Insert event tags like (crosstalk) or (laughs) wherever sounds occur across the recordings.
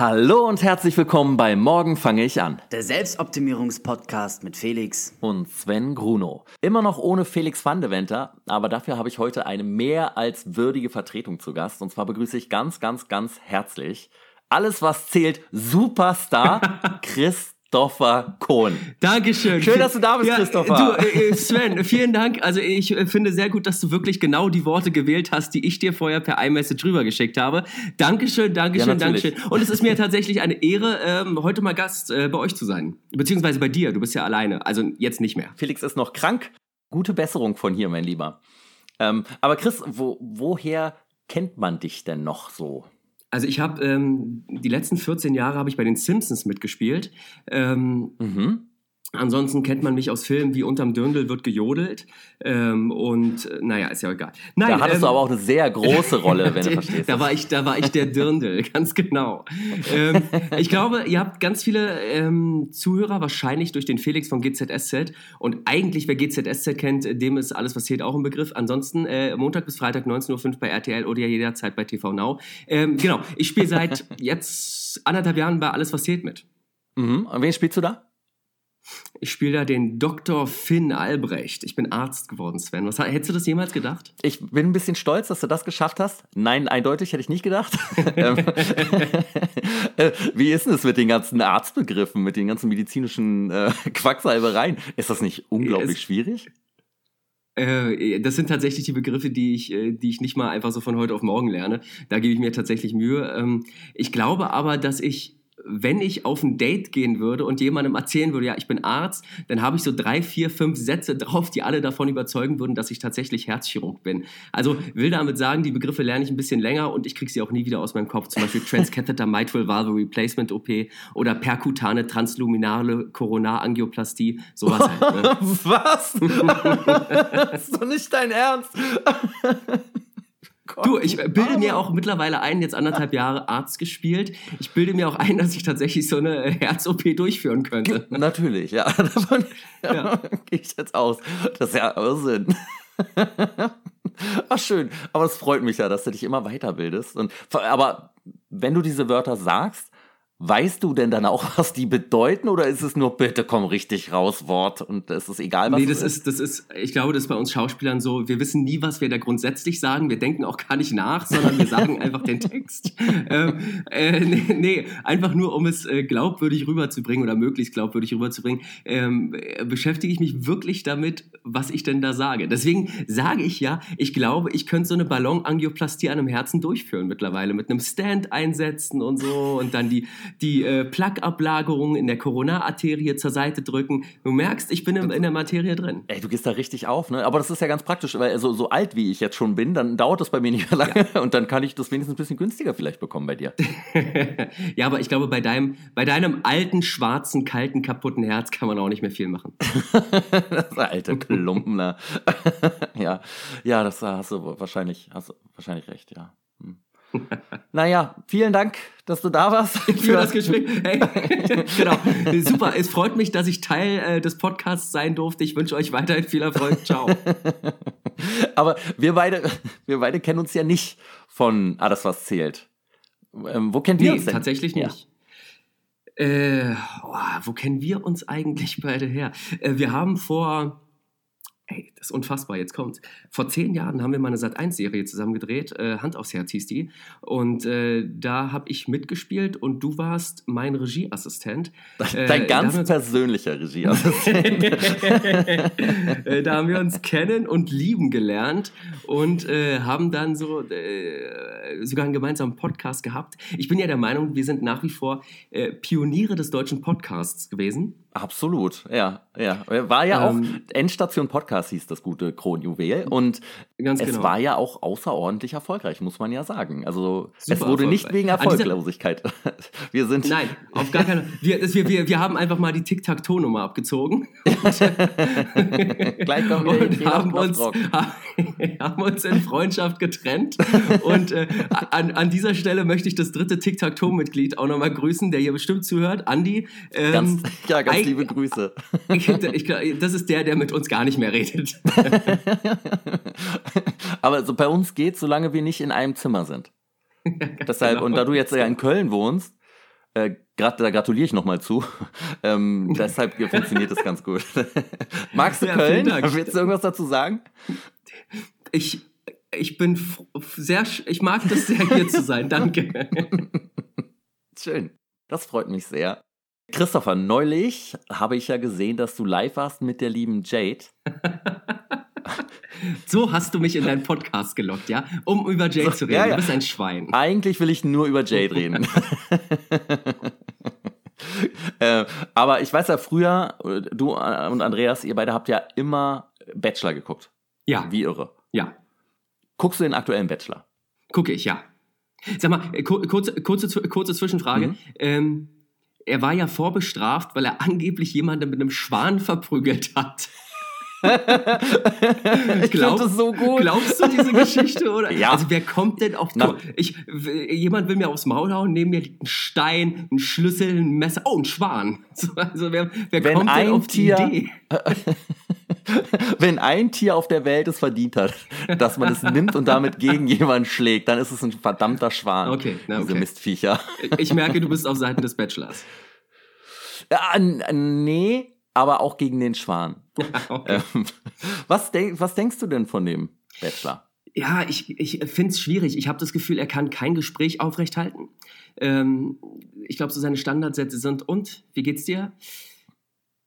Hallo und herzlich willkommen bei Morgen fange ich an. Der Selbstoptimierungspodcast mit Felix und Sven Gruno. Immer noch ohne Felix van de Venter, aber dafür habe ich heute eine mehr als würdige Vertretung zu Gast. Und zwar begrüße ich ganz, ganz, ganz herzlich alles, was zählt, Superstar (laughs) Chris Christopher Kohn. Dankeschön. Schön, dass du da bist, ja, Christopher. Du, äh, äh, Sven, vielen Dank. Also ich äh, finde sehr gut, dass du wirklich genau die Worte gewählt hast, die ich dir vorher per iMessage rübergeschickt habe. Dankeschön, Dankeschön, ja, Dankeschön. Und es ist mir tatsächlich eine Ehre, ähm, heute mal Gast äh, bei euch zu sein. Beziehungsweise bei dir. Du bist ja alleine. Also jetzt nicht mehr. Felix ist noch krank. Gute Besserung von hier, mein Lieber. Ähm, aber Chris, wo, woher kennt man dich denn noch so? Also ich habe ähm, die letzten 14 Jahre habe ich bei den Simpsons mitgespielt. Ähm, mhm. Ansonsten kennt man mich aus Filmen wie Unterm Dirndl wird gejodelt. Ähm, und äh, naja, ist ja egal. Nein, da hattest ähm, du aber auch eine sehr große Rolle, wenn du (laughs) verstehst. Da war ich, da war ich der Dirndl, (laughs) ganz genau. Ähm, ich glaube, ihr habt ganz viele ähm, Zuhörer, wahrscheinlich durch den Felix von GZSZ. Und eigentlich, wer GZSZ kennt, dem ist alles, was zählt, auch ein Begriff. Ansonsten äh, Montag bis Freitag 19.05 Uhr bei RTL oder jederzeit bei TV Now. Ähm, genau, ich spiele seit (laughs) jetzt anderthalb Jahren bei Alles, was zählt mit. Mhm. Und wen spielst du da? Ich spiele da den Dr. Finn Albrecht. Ich bin Arzt geworden, Sven. Was, hättest du das jemals gedacht? Ich bin ein bisschen stolz, dass du das geschafft hast. Nein, eindeutig hätte ich nicht gedacht. (laughs) Ähm, (laughs) äh, wie ist denn es mit den ganzen Arztbegriffen, mit den ganzen medizinischen äh, (laughs) Quacksalbereien? Ist das nicht unglaublich es, schwierig? Äh, das sind tatsächlich die Begriffe, die ich, äh, die ich nicht mal einfach so von heute auf morgen lerne. Da gebe ich mir tatsächlich Mühe. Ähm, ich glaube aber, dass ich wenn ich auf ein Date gehen würde und jemandem erzählen würde, ja, ich bin Arzt, dann habe ich so drei, vier, fünf Sätze drauf, die alle davon überzeugen würden, dass ich tatsächlich Herzchirurg bin. Also will damit sagen, die Begriffe lerne ich ein bisschen länger und ich kriege sie auch nie wieder aus meinem Kopf. Zum Beispiel Transcatheter (laughs) Mitral Valve Replacement OP oder perkutane transluminale Koronarangioplastie, sowas halt. Ne? (laughs) Was? (laughs) das ist doch nicht dein Ernst. Gott, du, ich bilde mir auch mittlerweile ein, jetzt anderthalb Jahre Arzt gespielt. Ich bilde mir auch ein, dass ich tatsächlich so eine Herz-OP durchführen könnte. (laughs) Natürlich, ja. (laughs) Davon ja. gehe ich jetzt aus. Das ist ja Irrsinn. (laughs) Ach, schön. Aber es freut mich ja, dass du dich immer weiterbildest. Und, aber wenn du diese Wörter sagst, Weißt du denn dann auch, (laughs) was die bedeuten, oder ist es nur bitte komm richtig raus Wort und es ist egal, was Nee, das ist, das ist, ich glaube, das ist bei uns Schauspielern so, wir wissen nie, was wir da grundsätzlich sagen, wir denken auch gar nicht nach, sondern wir sagen (laughs) einfach den Text. Ähm, äh, nee, nee, einfach nur, um es äh, glaubwürdig rüberzubringen oder möglichst glaubwürdig rüberzubringen, ähm, äh, beschäftige ich mich wirklich damit, was ich denn da sage. Deswegen sage ich ja, ich glaube, ich könnte so eine Ballonangioplastie an einem Herzen durchführen mittlerweile, mit einem Stand einsetzen und so und dann die die äh, Plaqueablagerung in der Corona-Arterie zur Seite drücken. Du merkst, ich bin in, in, der Materie drin. Ey, du gehst da richtig auf, ne? Aber das ist ja ganz praktisch, weil so, so alt wie ich jetzt schon bin, dann dauert das bei mir nicht mehr lange ja. und dann kann ich das wenigstens ein bisschen günstiger vielleicht bekommen bei dir. (laughs) ja, aber ich glaube, bei deinem, bei deinem alten, schwarzen, kalten, kaputten Herz kann man auch nicht mehr viel machen. (laughs) das alte Klumpen, (laughs) ja. Ja, das hast du wahrscheinlich, hast du wahrscheinlich recht, ja. (laughs) Naja, vielen Dank, dass du da warst. (laughs) Für das Gespräch. (laughs) Hey. genau. Super. Es freut mich, dass ich Teil äh, des Podcasts sein durfte. Ich wünsche euch weiterhin viel Erfolg. Ciao. Aber wir beide, wir beide kennen uns ja nicht von Ah, das was zählt. Ähm, wo kennen wir nee, uns denn? tatsächlich nicht. Ja. Äh, oh, wo kennen wir uns eigentlich beide her? Äh, wir haben vor ey, das ist unfassbar, jetzt kommt. Vor zehn Jahren haben wir mal eine Sat1-Serie zusammen gedreht, äh, Hand aufs Herz hieß die. Und äh, da habe ich mitgespielt und du warst mein Regieassistent. Dein äh, ganz persönlicher Regieassistent. (laughs) Äh, da haben wir uns kennen und lieben gelernt und äh, haben dann so äh, sogar einen gemeinsamen Podcast gehabt. Ich bin ja der Meinung, wir sind nach wie vor Pioniere des deutschen Podcasts gewesen. Absolut, ja, ja. War ja ähm, auch Endstation Podcast hieß das gute Kronjuwel und es genau. war ja auch außerordentlich erfolgreich, muss man ja sagen. Also Super es wurde nicht wegen Erfolglosigkeit. (laughs) Wir sind Nein, auf gar keinen wir, wir, wir, wir haben einfach mal die Tic-Tac-Toe-Nummer abgezogen. Gleich kommen wir und haben uns, (laughs) haben uns in Freundschaft getrennt. und äh, an, an dieser Stelle möchte ich das dritte Tic-Tac-Toe-Mitglied auch nochmal grüßen, der hier bestimmt zuhört, Andi. Ähm, ganz, ja, ganz liebe Grüße. (laughs) Ich, ich, das ist der, der mit uns gar nicht mehr redet. (laughs) Aber so bei uns geht, solange wir nicht in einem Zimmer sind. (laughs) Deshalb, genau. und da du jetzt ja in Köln wohnst, Äh, grad, da gratuliere ich nochmal zu. ähm, deshalb funktioniert das ganz gut. Magst du Ja, Köln? Willst du irgendwas dazu sagen? Ich, ich bin sehr, ich mag das sehr, hier zu sein. Danke. Schön. Das freut mich sehr. Christopher, neulich habe ich ja gesehen, dass du live warst mit der lieben Jade. (laughs) So hast du mich in deinen Podcast gelockt, ja? Um über Jade zu reden. ja, ja. Du bist ein Schwein. Eigentlich will ich nur über Jade reden. (laughs) (laughs) äh, aber ich weiß ja früher, äh, du und Andreas, ihr beide habt ja immer Bachelor geguckt. Ja, Wie irre. ja. Guckst du den aktuellen Bachelor? Gucke ich, ja. Sag mal, äh, kur- kurze, kurze, kurze Zwischenfrage. Mhm. Ähm, er war ja vorbestraft, weil er angeblich jemanden mit einem Schwan verprügelt hat. (laughs) Ich Glaub- finde das so gut. Glaubst du diese Geschichte? Oder? Ja. Also wer kommt denn auf... Na. Ich, jemand will mir aufs Maul hauen, neben mir liegt ein Stein, ein Schlüssel, ein Messer, oh, ein Schwan. (laughs) So, Also wer, wer Wenn kommt denn auf die Tier- Idee? (laughs) (laughs) Wenn ein Tier auf der Welt es verdient hat, dass man es nimmt und damit gegen (laughs) jemanden schlägt, dann ist es ein verdammter Schwan. Okay, na, Diese okay. Mistviecher. Ich merke, du bist auf Seiten des Bachelors. Ja, nee, aber auch gegen den Schwan. (laughs) Okay. Ähm, was, denk, was denkst du denn von dem Bachelor? Ja, ich, ich finde es schwierig. Ich habe das Gefühl, er kann kein Gespräch aufrechthalten. Ähm, ich glaube, so seine Standardsätze sind, und, wie geht's dir?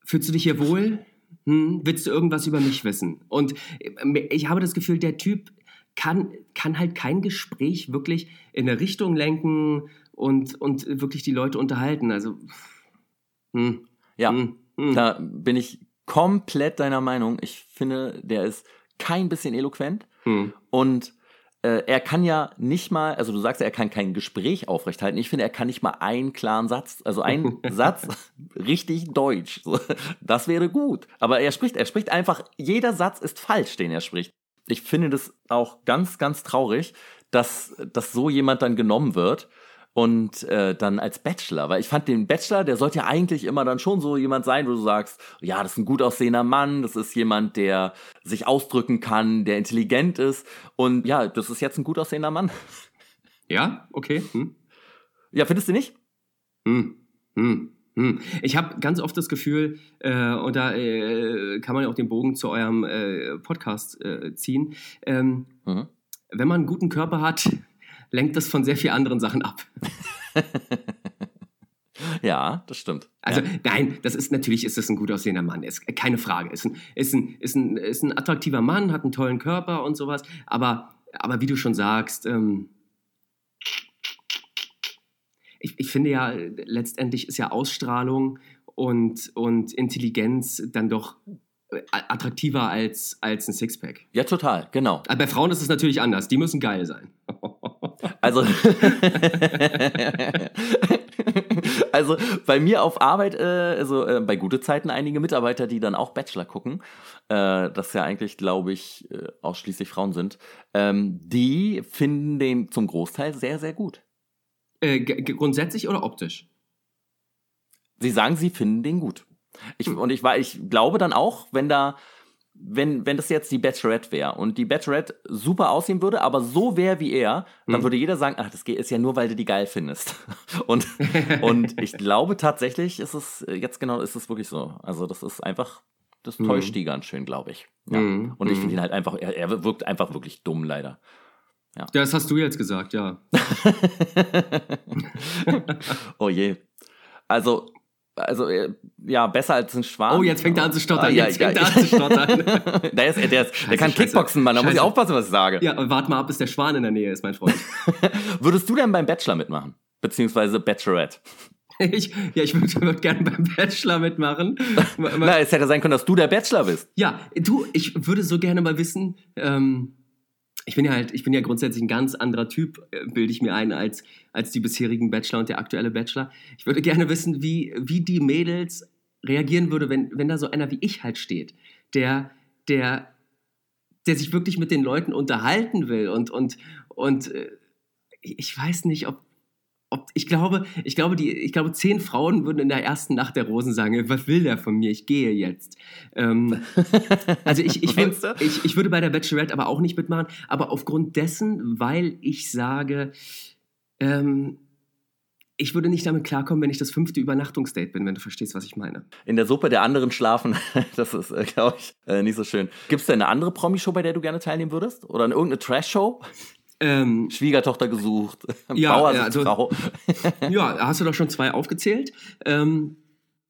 Fühlst du dich hier wohl? Hm, willst du irgendwas über mich wissen? Und äh, ich habe das Gefühl, der Typ kann, kann halt kein Gespräch wirklich in eine Richtung lenken und, und wirklich die Leute unterhalten. Also, hm, Ja, hm, hm. da bin ich komplett deiner Meinung. Ich finde, der ist kein bisschen eloquent hm. und äh, er kann ja nicht mal, also du sagst ja, er kann kein Gespräch aufrechthalten. Ich finde, er kann nicht mal einen klaren Satz, also einen (laughs) Satz richtig deutsch. Das wäre gut. Aber er spricht, er spricht einfach, jeder Satz ist falsch, den er spricht. Ich finde das auch ganz, ganz traurig, dass, dass so jemand dann genommen wird und äh, dann als Bachelor, weil ich fand den Bachelor, der sollte ja eigentlich immer dann schon so jemand sein, wo du sagst, ja, das ist ein gut aussehender Mann, das ist jemand, der sich ausdrücken kann, der intelligent ist und ja, das ist jetzt ein gut aussehender Mann. Ja, okay. Hm. Ja, findest du nicht? Hm, hm, hm. Ich habe ganz oft das Gefühl, äh, und da äh, kann man ja auch den Bogen zu eurem äh, Podcast äh, ziehen, ähm, Mhm. wenn man einen guten Körper hat, lenkt das von sehr vielen anderen Sachen ab. (laughs) Ja, das stimmt. Also ja. nein, das ist natürlich ist das ein gut aussehender Mann, ist keine Frage. Ist ein, ist ein, ist ein, ist ein attraktiver Mann, hat einen tollen Körper und sowas. Aber, aber wie du schon sagst, ähm, ich, ich finde ja, letztendlich ist ja Ausstrahlung und, und Intelligenz dann doch äh, attraktiver als, als ein Sixpack. ja, total, genau. Aber bei Frauen ist es natürlich anders. Die müssen geil sein. (laughs) Also, (laughs) also bei mir auf Arbeit, äh, also äh, bei gute Zeiten einige Mitarbeiter, die dann auch Bachelor gucken, äh, das ja eigentlich, glaube ich, äh, ausschließlich Frauen sind, ähm, die finden den zum Großteil sehr, sehr gut. Äh, grundsätzlich oder optisch? Sie sagen, sie finden den gut. Ich, und ich, war, ich glaube dann auch, wenn da, wenn, wenn das jetzt die Bachelorette wäre und die Bachelorette super aussehen würde, aber so wäre wie er, dann Mhm. würde jeder sagen, ach, das geht- ist ja nur, weil du die geil findest. (laughs) Und, und ich glaube tatsächlich ist es, äh, jetzt genau ist es wirklich so. Also das ist einfach, das Mhm. täuscht die ganz schön, glaube ich. Ja. Mhm. Und ich Mhm. finde ihn halt einfach, er, er wirkt einfach wirklich dumm, leider. Ja, das hast du jetzt gesagt, ja. (laughs) oh je. Also, also, äh, ja, besser als ein Schwan. Oh, jetzt fängt er an zu stottern. Ah, ja, jetzt ja, fängt er ja. an zu stottern. (laughs) der, ist, der, ist, der kann Scheiße. Kickboxen, Mann. Da muss ich Scheiße. aufpassen, was ich sage. ja, warte mal ab, bis der Schwan in der Nähe ist, mein Freund. (laughs) Würdest du denn beim Bachelor mitmachen? Beziehungsweise Bachelorette? (laughs) Ich, ja, ich würde würd gerne beim Bachelor mitmachen. Na, es hätte sein können, dass du der Bachelor bist. Ja, du, ich würde so gerne mal wissen, ähm, ich bin ja halt, ich bin ja grundsätzlich ein ganz anderer Typ, äh, bilde ich mir ein, als, als die bisherigen Bachelor und der aktuelle Bachelor. Ich würde gerne wissen, wie, wie die Mädels reagieren würde, wenn, wenn da so einer wie ich halt steht, der, der, der sich wirklich mit den Leuten unterhalten will und, und, und äh, ich weiß nicht, ob, ob ich glaube, ich glaube, die, ich glaube, zehn Frauen würden in der ersten Nacht der Rosen sagen, was will der von mir? Ich gehe jetzt. Ähm, (laughs) also ich, ich, würd, ich, ich würde bei der Bachelorette aber auch nicht mitmachen, aber aufgrund dessen, weil ich sage, ähm, ich würde nicht damit klarkommen, wenn ich das fünfte Übernachtungsdate bin, wenn du verstehst, was ich meine. In der Suppe der anderen schlafen, (laughs) das ist, äh, glaube ich, äh, nicht so schön. Gibt es denn eine andere Promi-Show, bei der du gerne teilnehmen würdest? Oder eine, irgendeine Trash-Show? Ähm, Schwiegertochter gesucht, (laughs) Ja, Bauer ja, also- (laughs) ja, (laughs) hast du doch schon zwei aufgezählt. Ähm,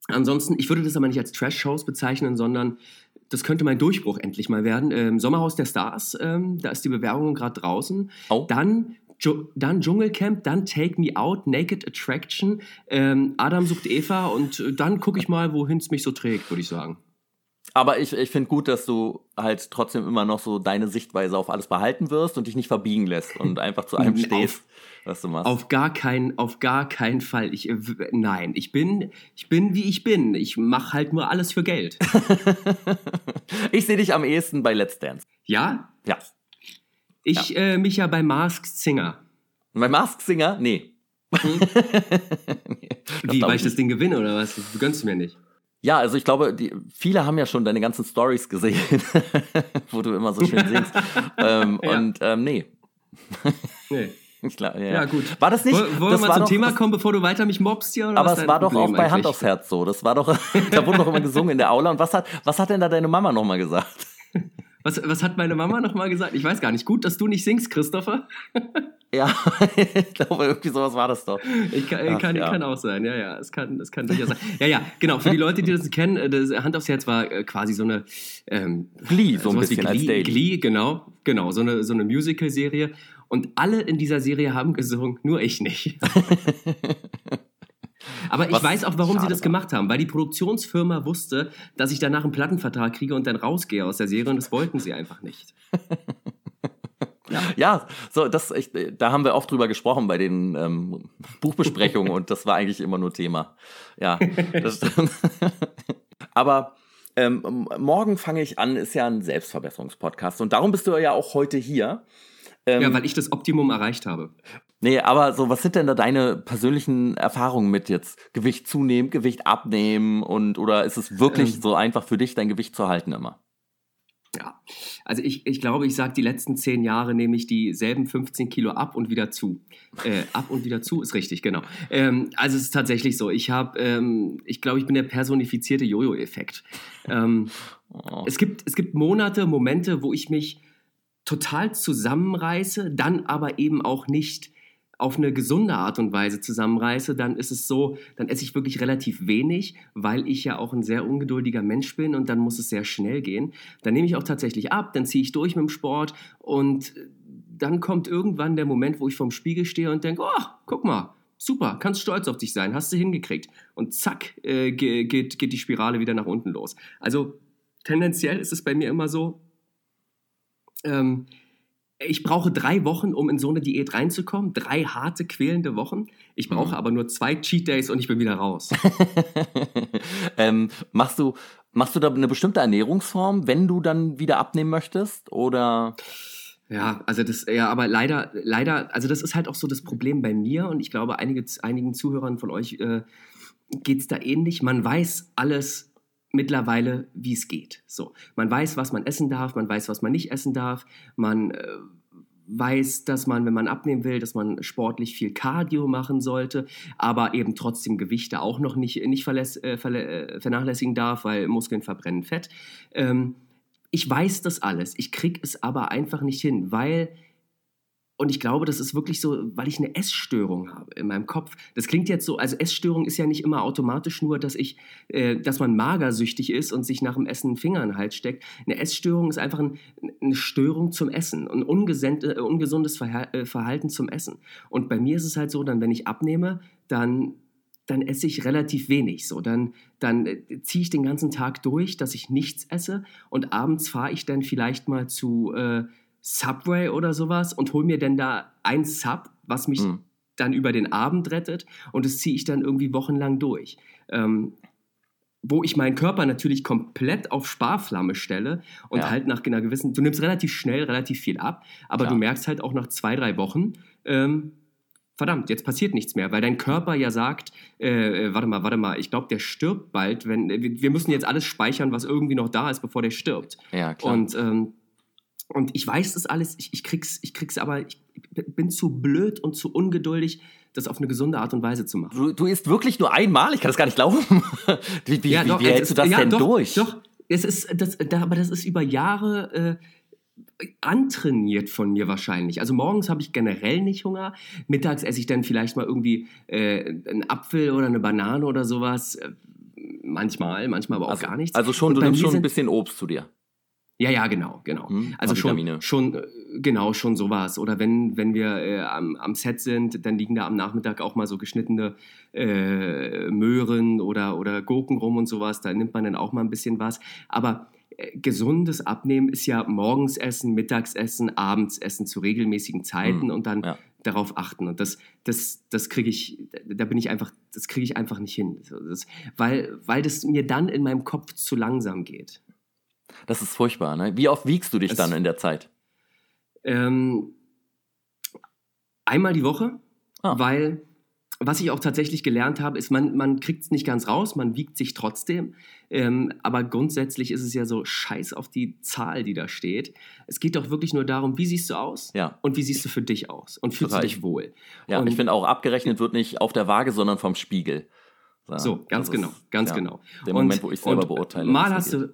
ansonsten, ich würde das aber nicht als Trash-Shows bezeichnen, sondern das könnte mein Durchbruch endlich mal werden. Ähm, Sommerhaus der Stars, ähm, da ist die Bewerbung gerade draußen. Oh. Dann, dann Dschungelcamp, dann Take Me Out, Naked Attraction, ähm, Adam sucht Eva und äh, dann gucke ich mal, wohin es mich so trägt, würde ich sagen. Aber ich, ich finde gut, dass du halt trotzdem immer noch so deine Sichtweise auf alles behalten wirst und dich nicht verbiegen lässt und (laughs) einfach zu allem Auf- stehst, was du machst. Auf gar keinen, auf gar keinen Fall. Ich, äh, nein, ich bin, ich bin wie ich bin. Ich mache halt nur alles für Geld. (laughs) ich sehe dich am ehesten bei Let's Dance. Ja, Ja. ich äh, mich ja bei Masked Singer. Bei Mask Singer? Nee. (laughs) Wie, glaub weil ich ich das Ding gewinne oder was? Du gönnst mir nicht. Ja, also ich glaube, die, viele haben ja schon deine ganzen Stories gesehen, (laughs) wo du immer so schön singst. (laughs) ähm, Ja. Und ähm, nee. Nee. (laughs) Glaub, ja, Ja, gut. War das nicht? Wollen wir mal zum doch, Thema kommen, bevor du weiter mich mobst hier? Oder Aber es war doch auch Problem bei Hand eigentlich? aufs Herz so. Das war doch, da wurde doch immer gesungen in der Aula. Und was hat, was hat denn da deine Mama nochmal gesagt? Was, was hat meine Mama nochmal gesagt? Ich weiß gar nicht. Gut, dass du nicht singst, Christopher. Ja, (laughs) ich glaube, irgendwie sowas war das doch. Ich kann, Ach, kann, ja. kann auch sein, ja, ja. Es kann, es kann durchaus sein. Ja, ja, genau. Für die Leute, die das kennen, äh, das Hand aufs Herz war äh, quasi so eine ähm, Glee, so ein sowas wie bisschen als Glee. Glee, genau, genau, so eine, so eine Musical-Serie. Und alle in dieser Serie haben gesungen, nur ich nicht. (laughs) Aber ich Was weiß auch, warum sie das war. gemacht haben, weil die Produktionsfirma wusste, dass ich danach einen Plattenvertrag kriege und dann rausgehe aus der Serie und das wollten sie einfach nicht. (laughs) Ja, so, das, ich, da haben wir oft drüber gesprochen bei den ähm, Buchbesprechungen und das war eigentlich immer nur Thema. Ja, das stimmt. (laughs) Aber ähm, morgen fange ich an, ist ja ein Selbstverbesserungspodcast und darum bist du ja auch heute hier. Ähm, Ja, weil ich das Optimum erreicht habe. Nee, aber so, was sind denn da deine persönlichen Erfahrungen mit jetzt Gewicht zunehmen, Gewicht abnehmen und oder ist es wirklich Ähm. so einfach für dich, dein Gewicht zu halten immer? Ja, also ich, ich glaube, ich sage, die letzten zehn Jahre nehme ich dieselben 15 Kilo ab und wieder zu. Äh, ab und wieder zu ist richtig, genau. Ähm, also es ist tatsächlich so. Ich habe, ähm, ich glaube, ich bin der personifizierte Jojo-Effekt. Ähm, Oh. es, gibt, es gibt Monate, Momente, wo ich mich total zusammenreiße, dann aber eben auch nicht auf eine gesunde Art und Weise zusammenreiße, dann ist es so, dann esse ich wirklich relativ wenig, weil ich ja auch ein sehr ungeduldiger Mensch bin und dann muss es sehr schnell gehen. Dann nehme ich auch tatsächlich ab, dann ziehe ich durch mit dem Sport und dann kommt irgendwann der Moment, wo ich vorm Spiegel stehe und denke, oh, guck mal, super, kannst stolz auf dich sein, hast du hingekriegt. Und zack, äh, ge- geht, geht die Spirale wieder nach unten los. Also tendenziell ist es bei mir immer so, ähm, ich brauche drei Wochen, um in so eine Diät reinzukommen. Drei harte, quälende Wochen. Ich brauche Mhm. aber nur zwei Cheat Days und ich bin wieder raus. (laughs) ähm, machst du machst du da eine bestimmte Ernährungsform, wenn du dann wieder abnehmen möchtest oder Ja, also das, ja, aber leider, leider, also das ist halt auch so das Problem bei mir und ich glaube, einige, einigen Zuhörern von euch äh, geht es da ähnlich. Man weiß alles mittlerweile, wie es geht. So, man weiß, was man essen darf, man weiß, was man nicht essen darf, man äh, weiß, dass man, wenn man abnehmen will, dass man sportlich viel Cardio machen sollte, aber eben trotzdem Gewichte auch noch nicht, nicht verläss, äh, äh, vernachlässigen darf, weil Muskeln verbrennen Fett. Ähm, ich weiß das alles, ich krieg es aber einfach nicht hin, weil und ich glaube, das ist wirklich so, weil ich eine Essstörung habe in meinem Kopf. Das klingt jetzt so, also Essstörung ist ja nicht immer automatisch nur, dass ich, äh, dass man magersüchtig ist und sich nach dem Essen einen Finger in den Hals steckt. Eine Essstörung ist einfach ein, eine Störung zum Essen, ein ungesend, äh, ungesundes äh, Verhalten zum Essen. Und bei mir ist es halt so, dann, wenn ich abnehme, dann dann esse ich relativ wenig. So, dann, dann äh, ziehe ich den ganzen Tag durch, dass ich nichts esse und abends fahre ich dann vielleicht mal zu äh, Subway oder sowas und hole mir dann da ein Sub, was mich Hm. dann über den Abend rettet und das ziehe ich dann irgendwie wochenlang durch. Ähm, wo ich meinen Körper natürlich komplett auf Sparflamme stelle und Ja. halt nach einer gewissen, du nimmst relativ schnell relativ viel ab, aber Klar. du merkst halt auch nach zwei, drei Wochen, ähm, verdammt, jetzt passiert nichts mehr, weil dein Körper ja sagt, äh, äh, warte mal, warte mal, ich glaube, der stirbt bald, wenn, äh, wir wir müssen jetzt alles speichern, was irgendwie noch da ist, bevor der stirbt. ja klar. Und, ähm, und ich weiß das alles, ich, ich, krieg's, ich krieg's aber, ich bin zu blöd und zu ungeduldig, das auf eine gesunde Art und Weise zu machen. Du, du isst wirklich nur einmal? Ich kann das gar nicht glauben. (laughs) wie wie, Ja, doch, wie es hältst ist- du das ja, denn doch, durch? Doch, es ist, das, da, aber das ist über Jahre äh, antrainiert von mir wahrscheinlich. Also morgens habe ich generell nicht Hunger. Mittags esse ich dann vielleicht mal irgendwie äh, einen Apfel oder eine Banane oder sowas. Äh, Manchmal, manchmal aber auch also, gar nichts. Also schon, Und du nimmst schon ein bisschen Obst zu dir. Ja, ja, genau, genau. Hm, also schon, Vitamine. schon, äh, genau, schon sowas. Oder wenn, wenn wir äh, am, am Set sind, dann liegen da am Nachmittag auch mal so geschnittene äh, Möhren oder, oder Gurken rum und sowas. Da nimmt man dann auch mal ein bisschen was. Aber äh, gesundes Abnehmen ist ja morgens essen, mittags essen, abends essen zu regelmäßigen Zeiten Hm, und dann ja. darauf achten. Und das, das, das kriege ich, da bin ich einfach, das kriege ich einfach nicht hin. Das, weil, weil das mir dann in meinem Kopf zu langsam geht. Das ist furchtbar, ne? Wie oft wiegst du dich Es- dann in der Zeit? Ähm, einmal die Woche, Ah. weil was ich auch tatsächlich gelernt habe, ist, man, man kriegt es nicht ganz raus, man wiegt sich trotzdem. Ähm, aber grundsätzlich ist es ja so scheiß auf die Zahl, die da steht. Es geht doch wirklich nur darum, wie siehst du aus Ja. und wie siehst du für dich aus und fühlst Total. du dich wohl. Ja, und ich finde auch, abgerechnet wird nicht auf der Waage, sondern vom Spiegel. Ja, So, ganz genau, ganz ja, genau. Der Und- Moment, wo ich selber und beurteile. Mal hast du,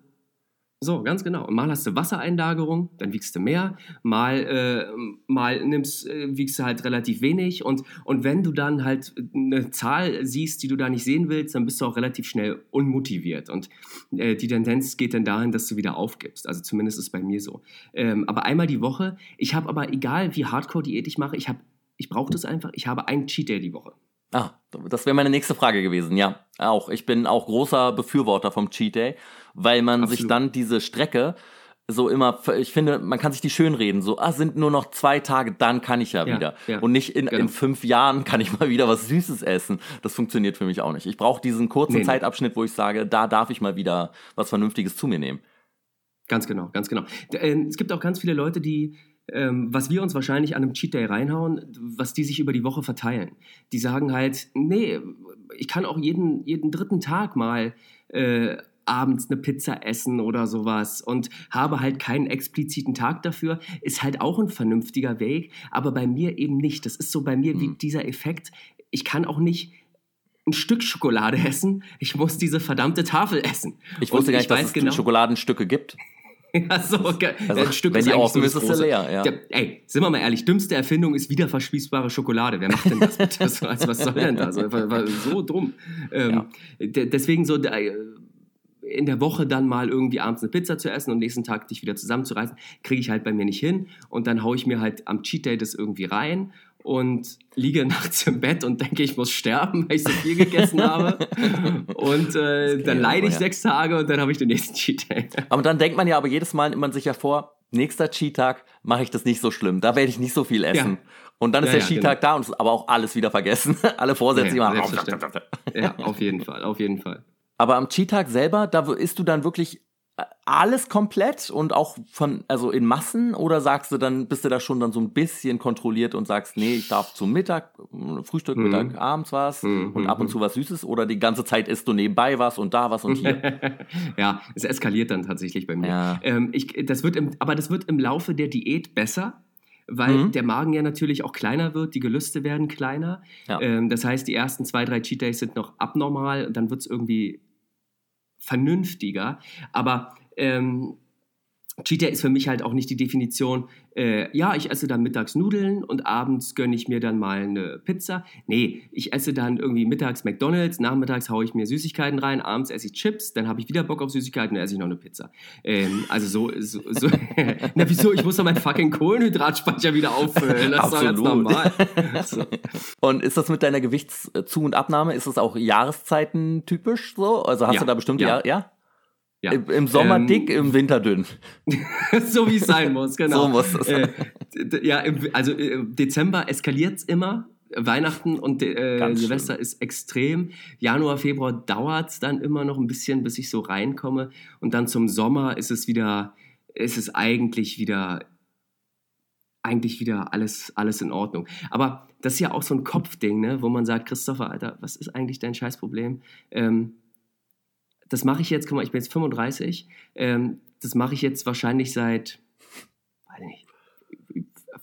so, ganz genau. Und mal hast du Wassereinlagerung, dann wiegst du mehr. Mal, äh, mal nimmst, äh, wiegst du halt relativ wenig. Und, und wenn du dann halt eine Zahl siehst, die du da nicht sehen willst, dann bist du auch relativ schnell unmotiviert. Und äh, die Tendenz geht dann dahin, dass du wieder aufgibst. Also zumindest ist bei mir so. Ähm, aber einmal die Woche. Ich habe aber, egal wie Hardcore-Diät ich mache, ich, hab- ich brauche das einfach. Ich habe einen Cheat Day die Woche. Ah, das wäre meine nächste Frage gewesen. Ja, auch. Ich bin auch großer Befürworter vom Cheat Day, weil man sich Absolut. dann diese Strecke so immer, ich finde, man kann sich die schön reden. So, ah, sind nur noch zwei Tage, dann kann ich ja, Ja, wieder. ja, Und nicht in, genau. in fünf Jahren kann ich mal wieder was Süßes essen. Das funktioniert für mich auch nicht. Ich brauche diesen kurzen Nee. Zeitabschnitt, wo ich sage, da darf ich mal wieder was Vernünftiges zu mir nehmen. Ganz genau, ganz genau. Ähm, Es gibt auch ganz viele Leute, die, ähm, was wir uns wahrscheinlich an einem Cheat Day reinhauen, was die sich über die Woche verteilen. Die sagen halt, nee, ich kann auch jeden, jeden dritten Tag mal äh, abends eine Pizza essen oder sowas und habe halt keinen expliziten Tag dafür, ist halt auch ein vernünftiger Weg, aber bei mir eben nicht. Das ist so bei mir wie Mhm. dieser Effekt, ich kann auch nicht ein Stück Schokolade (laughs) essen, ich muss diese verdammte Tafel essen. Ich Und wusste gar nicht, dass es genau- Schokoladenstücke gibt. Ja, so, okay. Also, ein Stück wenn ist die offen so ist, ist Große. leer, ja. Der, ey, sind wir mal ehrlich, dümmste Erfindung ist wieder verschließbare Schokolade. Wer macht denn das bitte? Das, also, was soll denn das? So dumm. Ähm, de- deswegen so äh, in der Woche dann mal irgendwie abends eine Pizza zu essen und nächsten Tag dich wieder zusammenzureißen, kriege ich halt bei mir nicht hin. Und dann haue ich mir halt am Cheat Day das irgendwie rein und liege nachts im Bett und denke, ich muss sterben, weil ich so viel gegessen habe. Und äh, dann leide ich ja. sechs Tage und dann habe ich den nächsten Cheat Day. Aber dann denkt man ja aber jedes Mal, nimmt man sich ja vor, nächster Cheat-Tag mache ich das nicht so schlimm. Da werde ich nicht so viel essen. Ja. Und dann ist Ja, der ja, Cheat-Tag da und ist aber auch alles wieder vergessen. (laughs) Alle Vorsätze Ja, immer. Ja, auf jeden Fall, auf jeden Fall. Aber am Cheat-Tag selber, da isst du dann wirklich alles komplett und auch von, also in Massen oder sagst du dann, bist du da schon dann so ein bisschen kontrolliert und sagst, nee, ich darf zum Mittag, äh, Frühstück, Mhm. Mittag, abends was Mhm, und ab und zu was Süßes oder die ganze Zeit isst du nebenbei was und da was und hier. (laughs) ja, es eskaliert dann tatsächlich bei mir. Ja. Ähm, ich, das wird im, aber das wird im Laufe der Diät besser, weil Mhm. der Magen ja natürlich auch kleiner wird, die Gelüste werden kleiner. Ja. Ähm, das heißt, die ersten zwei, drei Cheat Days sind noch abnormal und dann wird es irgendwie vernünftiger. Aber ähm, Cheat Day ist für mich halt auch nicht die Definition, äh, ja, ich esse dann mittags Nudeln und abends gönne ich mir dann mal eine Pizza. Nee, ich esse dann irgendwie mittags McDonalds, nachmittags haue ich mir Süßigkeiten rein, abends esse ich Chips, dann habe ich wieder Bock auf Süßigkeiten, dann esse ich noch eine Pizza. Ähm, also so, so, so (laughs) na wieso, ich muss doch meinen fucking Kohlenhydratspeicher wieder auffüllen, das ist doch ganz Absolut. normal. (laughs) So. Und ist das mit deiner Gewichtszu- und Abnahme, ist das auch Jahreszeiten typisch so? Also hast Ja, du da bestimmte ja. Jahre? Ja? Ja. Im, Sommer Ähm, dick, im Winter dünn. (laughs) so wie es sein muss, genau. So muss es Äh, ja, also äh, im Dezember eskaliert es immer. Weihnachten und äh, Silvester ist extrem. Januar, Februar dauert es dann immer noch ein bisschen, bis ich so reinkomme. Und dann zum Sommer ist es wieder, ist es eigentlich wieder, eigentlich wieder alles, alles in Ordnung. Aber das ist ja auch so ein Kopfding, ne, wo man sagt, Christopher, Alter, was ist eigentlich dein Scheißproblem? Ähm, das mache ich jetzt, guck mal, ich bin jetzt 35, ähm, das mache ich jetzt wahrscheinlich seit, weiß nicht,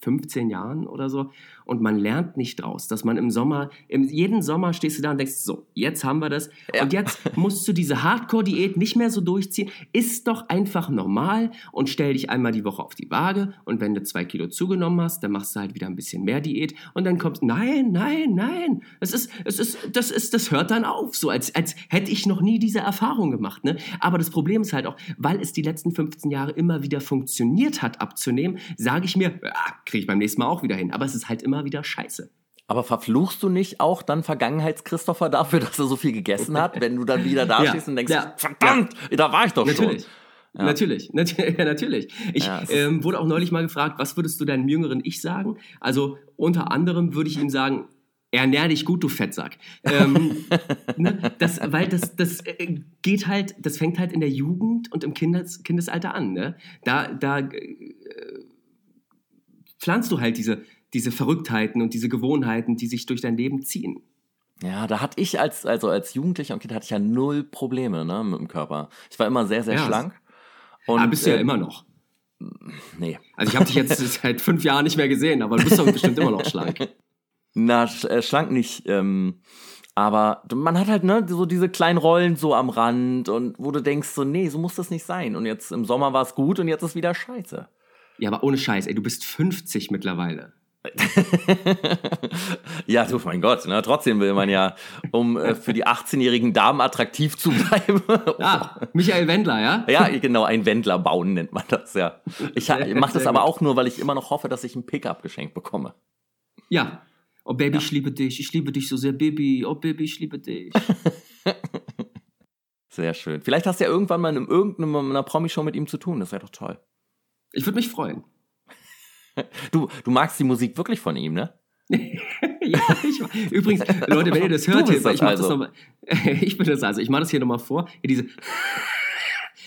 15 Jahren oder so. Und man lernt nicht draus, dass man im Sommer, im, jeden Sommer stehst du da und denkst, so, jetzt haben wir das Ja. und jetzt (laughs) musst du diese Hardcore-Diät nicht mehr so durchziehen. Ist doch einfach normal und stell dich einmal die Woche auf die Waage und wenn du zwei Kilo zugenommen hast, dann machst du halt wieder ein bisschen mehr Diät und dann kommst, nein, nein, nein, es ist, es ist, das ist, das hört dann auf, so als, als hätte ich noch nie diese Erfahrung gemacht, ne? Aber das Problem ist halt auch, weil es die letzten 15 Jahre immer wieder funktioniert hat, abzunehmen, sage ich mir, kriege ich beim nächsten Mal auch wieder hin. Aber es ist halt immer wieder scheiße. Aber verfluchst du nicht auch dann Vergangenheits-Christopher dafür, (laughs) dass er so viel gegessen hat, wenn du dann wieder da (laughs) Ja, stehst und denkst, ja, verdammt, da war ich doch Natürlich. schon. Natürlich, (laughs) natürlich, ja, natürlich. Ich Ja, ähm, wurde auch neulich mal gefragt, was würdest du deinem jüngeren Ich sagen? Also unter anderem würde ich ihm sagen, ernähr dich gut, du Fettsack. Ähm, ne, das, weil das, das äh, geht halt, das fängt halt in der Jugend und im Kindes, Kindesalter an. Ne? Da, da äh, pflanzt du halt diese, diese Verrücktheiten und diese Gewohnheiten, die sich durch dein Leben ziehen. Ja, da hatte ich als, also als Jugendlicher und Kind hatte ich ja null Probleme ne, mit dem Körper. Ich war immer sehr, sehr Ja. schlank. Und, Aber bist du ja äh, immer noch. Nee. Also ich habe dich jetzt (laughs) seit fünf Jahren nicht mehr gesehen, aber du bist doch bestimmt immer noch schlank. (laughs) Na, sch äh, schlank nicht. Ähm, aber man hat halt ne, so diese kleinen Rollen so am Rand und wo du denkst so, nee, so muss das nicht sein. Und jetzt im Sommer war es gut und jetzt ist wieder scheiße. Ja, aber ohne Scheiß, ey, du bist 50 mittlerweile. (laughs) ja, du, mein Gott, ne, trotzdem will man ja, um äh, für die 18-jährigen Damen attraktiv zu bleiben. (laughs) Ah, Michael Wendler, ja? Ja, genau, ein Wendler bauen nennt man das, ja. Ich, ich mache das aber auch nur, weil ich immer noch hoffe, dass ich ein Pickup geschenkt bekomme. Ja. Oh Baby, ich liebe dich, ich liebe dich so sehr, Baby. Oh Baby, ich liebe dich. (laughs) Sehr schön. Vielleicht hast du ja irgendwann mal in irgendeiner Promi-Show mit ihm zu tun. Das wäre doch toll. Ich würde mich freuen. Du, du magst die Musik wirklich von ihm, ne? (laughs) ja, ich, übrigens, Leute, wenn ihr das (laughs) hört, hier, das ich mache also. das nochmal. (laughs) Ich bin das also. Ich mache das hier nochmal vor. Diese.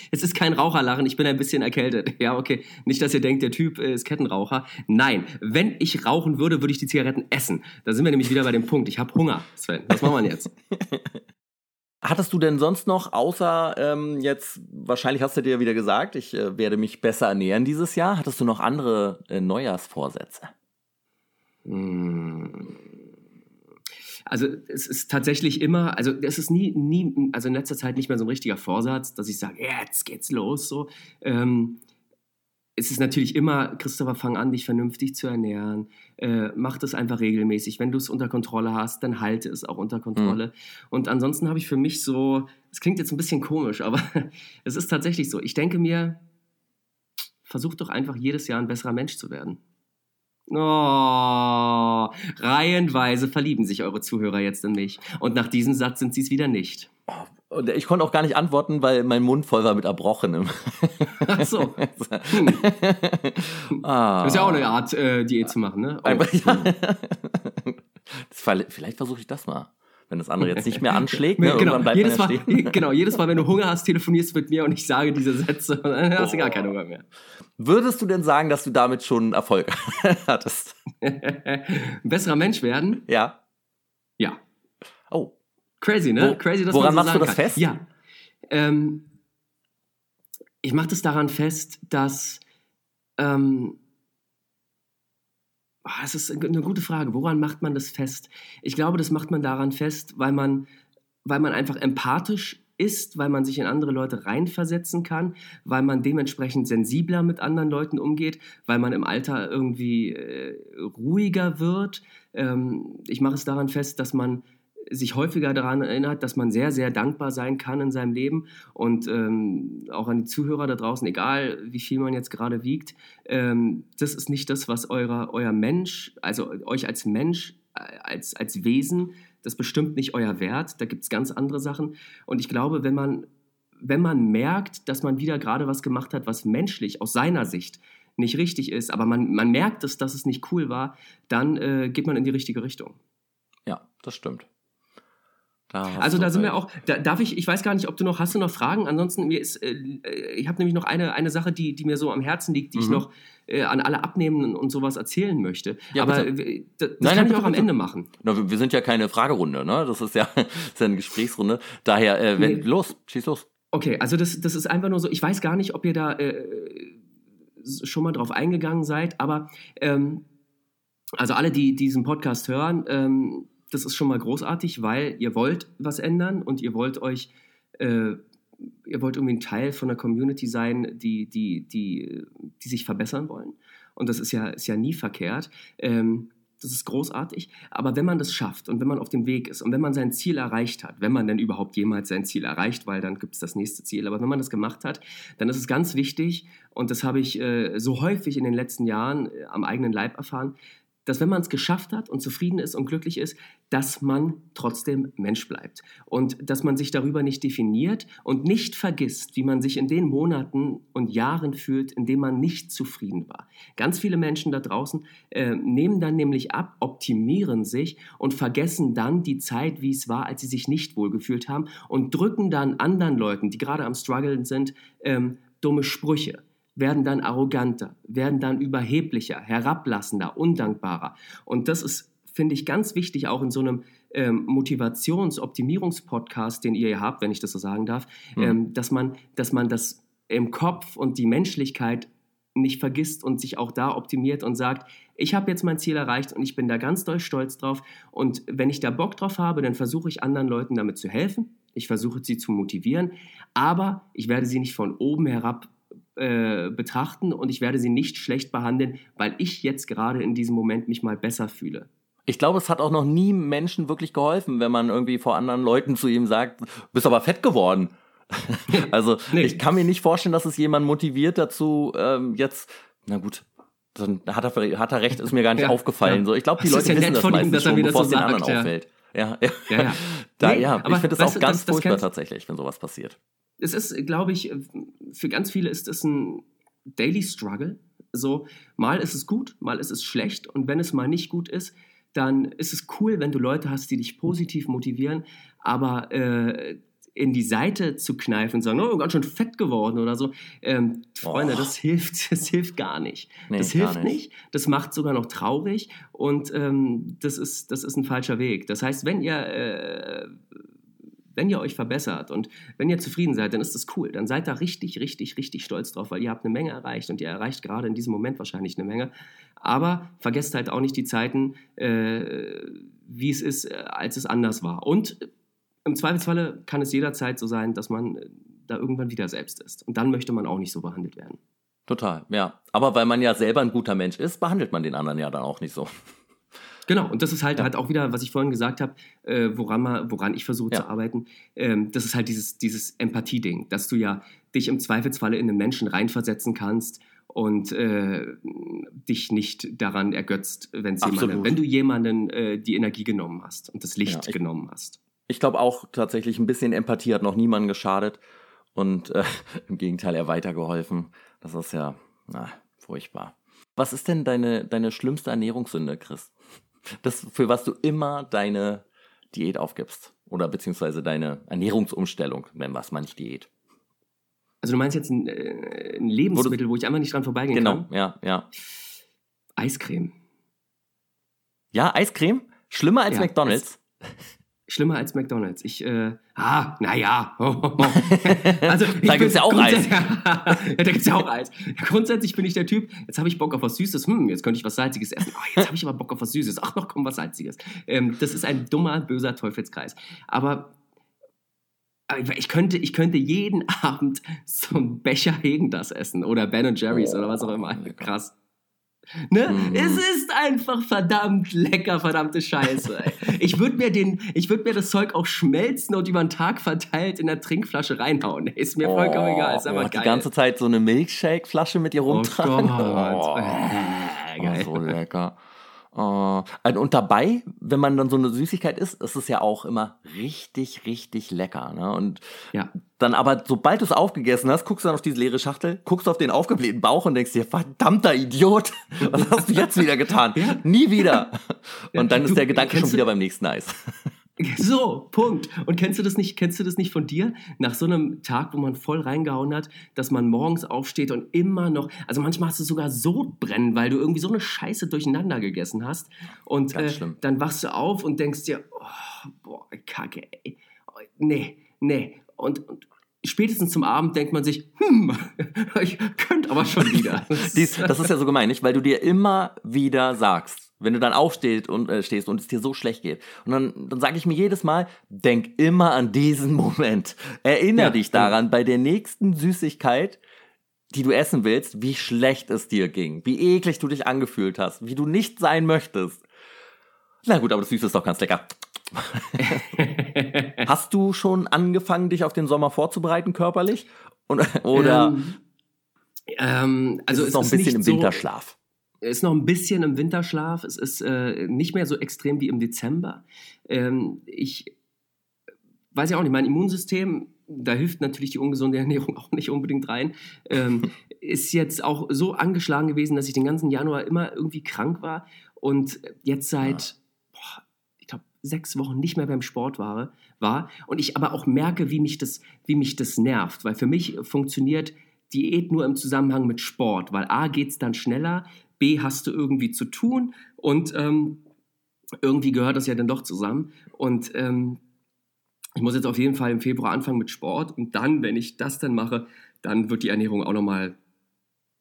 Es ist kein Raucherlachen, ich bin ein bisschen erkältet. Ja, okay. Nicht, dass ihr denkt, der Typ ist Kettenraucher. Nein, wenn ich rauchen würde, würde ich die Zigaretten essen. Da sind wir nämlich wieder bei dem Punkt. Ich habe Hunger, Sven. Was machen wir jetzt? Hattest du denn sonst noch, außer ähm, jetzt, wahrscheinlich hast du dir ja wieder gesagt, ich äh, werde mich besser ernähren dieses Jahr, hattest du noch andere äh, Neujahrsvorsätze? Hm. Also es ist tatsächlich immer, also es ist nie, nie, also in letzter Zeit nicht mehr so ein richtiger Vorsatz, dass ich sage, jetzt geht's los. So. Ähm, es ist natürlich immer, Christopher, fang an, dich vernünftig zu ernähren. Äh, mach das einfach regelmäßig. Wenn du es unter Kontrolle hast, dann halte es auch unter Kontrolle. Und ansonsten habe ich für mich so, es klingt jetzt ein bisschen komisch, aber (laughs) es ist tatsächlich so. Ich denke mir, versuch doch einfach jedes Jahr ein besserer Mensch zu werden. Oh, reihenweise verlieben sich eure Zuhörer jetzt in mich. Und nach diesem Satz sind sie es wieder nicht. Und ich konnte auch gar nicht antworten, weil mein Mund voll war mit Erbrochenem. Ach so. (laughs) Hm. ah. Das ist ja auch eine Art, äh, Diät zu machen, ne? Oh. Einfach, ja. ver- vielleicht versuche ich das mal. Wenn das andere jetzt nicht mehr anschlägt, (laughs) ne, genau, jedes Mal, stehen. (laughs) genau, jedes Mal, wenn du Hunger hast, telefonierst du mit mir und ich sage diese Sätze dann hast du gar keinen Hunger mehr. Würdest du denn sagen, dass du damit schon Erfolg hattest? Ein besserer Mensch werden? Ja. Ja. Oh. Crazy, ne? Wo- Crazy, dass woran man so machst du das kann. fest? Ja. Ähm, ich mache das daran fest, dass ähm, ah, es ist eine gute Frage. Woran macht man das fest? Ich glaube, das macht man daran fest, weil man, weil man einfach empathisch ist, weil man sich in andere Leute reinversetzen kann, weil man dementsprechend sensibler mit anderen Leuten umgeht, weil man im Alter irgendwie äh, ruhiger wird. Ähm, ich mache es daran fest, dass man sich häufiger daran erinnert, dass man sehr, sehr dankbar sein kann in seinem Leben und ähm, auch an die Zuhörer da draußen, egal wie viel man jetzt gerade wiegt, ähm, das ist nicht das, was eurer, euer Mensch, also euch als Mensch, äh, als, als Wesen, das bestimmt nicht euer Wert, da gibt es ganz andere Sachen und ich glaube, wenn man, wenn man merkt, dass man wieder gerade was gemacht hat, was menschlich aus seiner Sicht nicht richtig ist, aber man, man merkt es, dass es nicht cool war, dann äh, geht man in die richtige Richtung. Ja, das stimmt. Da Also da sind wir auch, da, darf ich, ich weiß gar nicht, ob du noch, hast du noch Fragen? Ansonsten, mir ist, äh, ich habe nämlich noch eine, eine Sache, die, die mir so am Herzen liegt, die ich Mhm. noch äh, an alle Abnehmenden und sowas erzählen möchte. Ja, Aber bitte. äh, das, Nein, kann nein, ich bitte, auch am bitte. Ende machen. Na, wir sind ja keine Fragerunde, ne? Das ist ja, das (laughs) ist ja eine Gesprächsrunde. Daher, äh, wenn, Nee. los, schieß los. Okay, also das, das ist einfach nur so, ich weiß gar nicht, ob ihr da äh, schon mal drauf eingegangen seid, aber ähm, also alle, die diesen Podcast hören, ähm, das ist schon mal großartig, weil ihr wollt was ändern und ihr wollt euch, äh, ihr wollt irgendwie ein Teil von einer Community sein, die, die, die, die sich verbessern wollen. Und das ist ja, ist ja nie verkehrt. Ähm, das ist großartig. Aber wenn man das schafft und wenn man auf dem Weg ist und wenn man sein Ziel erreicht hat, wenn man denn überhaupt jemals sein Ziel erreicht, weil dann gibt es das nächste Ziel, aber wenn man das gemacht hat, dann ist es ganz wichtig, und das habe ich äh, so häufig in den letzten Jahren äh, am eigenen Leib erfahren, dass wenn man es geschafft hat und zufrieden ist und glücklich ist, dass man trotzdem Mensch bleibt und dass man sich darüber nicht definiert und nicht vergisst, wie man sich in den Monaten und Jahren fühlt, in denen man nicht zufrieden war. Ganz viele Menschen da draußen äh, nehmen dann nämlich ab, optimieren sich und vergessen dann die Zeit, wie es war, als sie sich nicht wohlgefühlt haben und drücken dann anderen Leuten, die gerade am struggeln sind, ähm, dumme Sprüche werden dann arroganter, werden dann überheblicher, herablassender, undankbarer. Und das ist, finde ich, ganz wichtig auch in so einem ähm, Motivations-Optimierungspodcast, den ihr habt, wenn ich das so sagen darf, mhm. ähm, dass, man, dass man das im Kopf und die Menschlichkeit nicht vergisst und sich auch da optimiert und sagt, ich habe jetzt mein Ziel erreicht und ich bin da ganz doll stolz drauf. Und wenn ich da Bock drauf habe, dann versuche ich anderen Leuten damit zu helfen. Ich versuche sie zu motivieren, aber ich werde sie nicht von oben herab äh, betrachten und ich werde sie nicht schlecht behandeln, weil ich jetzt gerade in diesem Moment mich mal besser fühle. Ich glaube, es hat auch noch nie Menschen wirklich geholfen, wenn man irgendwie vor anderen Leuten zu ihm sagt, bist aber fett geworden. (laughs) also nee. ich kann mir nicht vorstellen, dass es jemand motiviert dazu, ähm, jetzt, na gut, dann hat er, hat er recht, ist mir gar nicht (laughs) ja, aufgefallen. Ja. So, ich glaube, die das Leute wissen das meistens ihm, schon, bevor es den anderen ja. auffällt. Ja, ja. ja, ja. da, nee, ja. ich finde es auch ganz das, furchtbar das tatsächlich, wenn sowas passiert es ist, glaube ich, für ganz viele ist es ein Daily Struggle. So, mal ist es gut, mal ist es schlecht und wenn es mal nicht gut ist, dann ist es cool, wenn du Leute hast, die dich positiv motivieren, aber äh, in die Seite zu kneifen und sagen, oh, ganz schön fett geworden oder so. Ähm, Freunde, das hilft, (laughs) das hilft gar nicht. Nee, das hilft nicht. nicht. Das macht sogar noch traurig und ähm, das, ist, das ist ein falscher Weg. Das heißt, wenn ihr äh, wenn ihr euch verbessert und wenn ihr zufrieden seid, dann ist das cool. Dann seid da richtig, richtig, richtig stolz drauf, weil ihr habt eine Menge erreicht und ihr erreicht gerade in diesem Moment wahrscheinlich eine Menge. Aber vergesst halt auch nicht die Zeiten, äh, wie es ist, äh, als es anders war. Und im Zweifelsfalle kann es jederzeit so sein, dass man äh, da irgendwann wieder selbst ist. Und dann möchte man auch nicht so behandelt werden. Total, ja. Aber weil man ja selber ein guter Mensch ist, behandelt man den anderen ja dann auch nicht so. Genau, und das ist halt, ja. halt auch wieder, was ich vorhin gesagt habe, äh, woran, man, woran ich versuche ja. zu arbeiten. Ähm, das ist halt dieses, dieses Empathie-Ding, dass du ja dich im Zweifelsfalle in einen Menschen reinversetzen kannst und äh, dich nicht daran ergötzt, wenn's jemanden, wenn du jemanden äh, die Energie genommen hast und das Licht ja, ich, genommen hast. Ich glaube auch tatsächlich, ein bisschen Empathie hat noch niemandem geschadet und äh, im Gegenteil eher weitergeholfen. Das ist ja na, furchtbar. Was ist denn deine, deine schlimmste Ernährungssünde, Chris? Das, für was du immer deine Diät aufgibst. Oder beziehungsweise deine Ernährungsumstellung, nennen wir es mal nicht Diät. Also du meinst jetzt ein, äh, ein Lebensmittel, wo, wo, ich einfach nicht dran vorbeigehen genau, kann? Genau, ja, ja. Eiscreme. Ja, Eiscreme? Schlimmer als ja, McDonalds? (laughs) Schlimmer als McDonalds. Ich, äh, ah, naja. (laughs) also, (laughs) da gibt es (laughs) ja auch Eis. ja, da gibt es ja auch Eis. Grundsätzlich bin ich der Typ, jetzt habe ich Bock auf was Süßes. Hm, jetzt könnte ich was Salziges essen. Oh, jetzt habe ich aber Bock auf was Süßes. Ach, noch kommt was Salziges. Ähm, das ist ein dummer, böser Teufelskreis. Aber ich könnte, ich könnte jeden Abend so einen Becher Hegen das essen oder Ben Jerry's oh, oder was auch immer. Krass. Ne? Mhm. Es ist einfach verdammt lecker, verdammte Scheiße. ich würde mir, den, würd mir das Zeug auch schmelzen und über den Tag verteilt in der Trinkflasche reinhauen. (laughs) Ist mir oh, vollkommen egal. Ist einfach oh, geil. Die ganze Zeit so eine Milkshake-Flasche mit dir oh rumtragen. Oh Gott. (laughs) Oh, geil. so lecker. Uh, und dabei, wenn man dann so eine Süßigkeit isst, ist es ja auch immer richtig, richtig lecker. Ne? Und ja. dann aber, sobald du es aufgegessen hast, guckst du dann auf diese leere Schachtel, guckst auf den aufgeblähten Bauch und denkst dir, verdammter Idiot, (laughs) was hast du jetzt wieder getan? Ja. Nie wieder. (laughs) Und dann ist der Gedanke schon wieder beim nächsten Eis. So, Punkt. Und kennst du das nicht, kennst du das nicht von dir? Nach so einem Tag, wo man voll reingehauen hat, dass man morgens aufsteht und immer noch, also manchmal hast du sogar Sodbrennen, weil du irgendwie so eine Scheiße durcheinander gegessen hast. Und äh, dann wachst du auf und denkst dir, oh, boah, Kacke, ey. Nee, nee. Und, und spätestens zum Abend denkt man sich, hm, (laughs) ich könnte aber schon wieder. (laughs) Dies, das ist ja so gemein, nicht? Weil du dir immer wieder sagst, wenn du dann aufstehst und äh, stehst und es dir so schlecht geht. Und dann, dann sage ich mir jedes Mal, denk immer an diesen (laughs) Moment. Erinner ja, dich daran, bei der nächsten Süßigkeit, die du essen willst, wie schlecht es dir ging, wie eklig du dich angefühlt hast, wie du nicht sein möchtest. Na gut, aber das Süße ist doch ganz lecker. (laughs) hast du schon angefangen, dich auf den Sommer vorzubereiten körperlich? Und, oder ähm, ähm, also ist es noch ein bisschen im Winterschlaf? Ist noch ein bisschen im Winterschlaf. Es ist äh, nicht mehr so extrem wie im Dezember. Ähm, ich weiß ja auch nicht, mein Immunsystem, da hilft natürlich die ungesunde (laughs) Ernährung auch nicht unbedingt rein, ähm, (laughs) ist jetzt auch so angeschlagen gewesen, dass ich den ganzen Januar immer irgendwie krank war und jetzt seit, ja. boah, ich glaube, sechs Wochen nicht mehr beim Sport war, war und ich aber auch merke, wie mich das, wie mich das nervt, weil für mich funktioniert Diät nur im Zusammenhang mit Sport, weil A geht es dann schneller, B hast du irgendwie zu tun und ähm, irgendwie gehört das ja dann doch zusammen. Und ähm, ich muss jetzt auf jeden Fall im Februar anfangen mit Sport und dann, wenn ich das dann mache, dann wird die Ernährung auch nochmal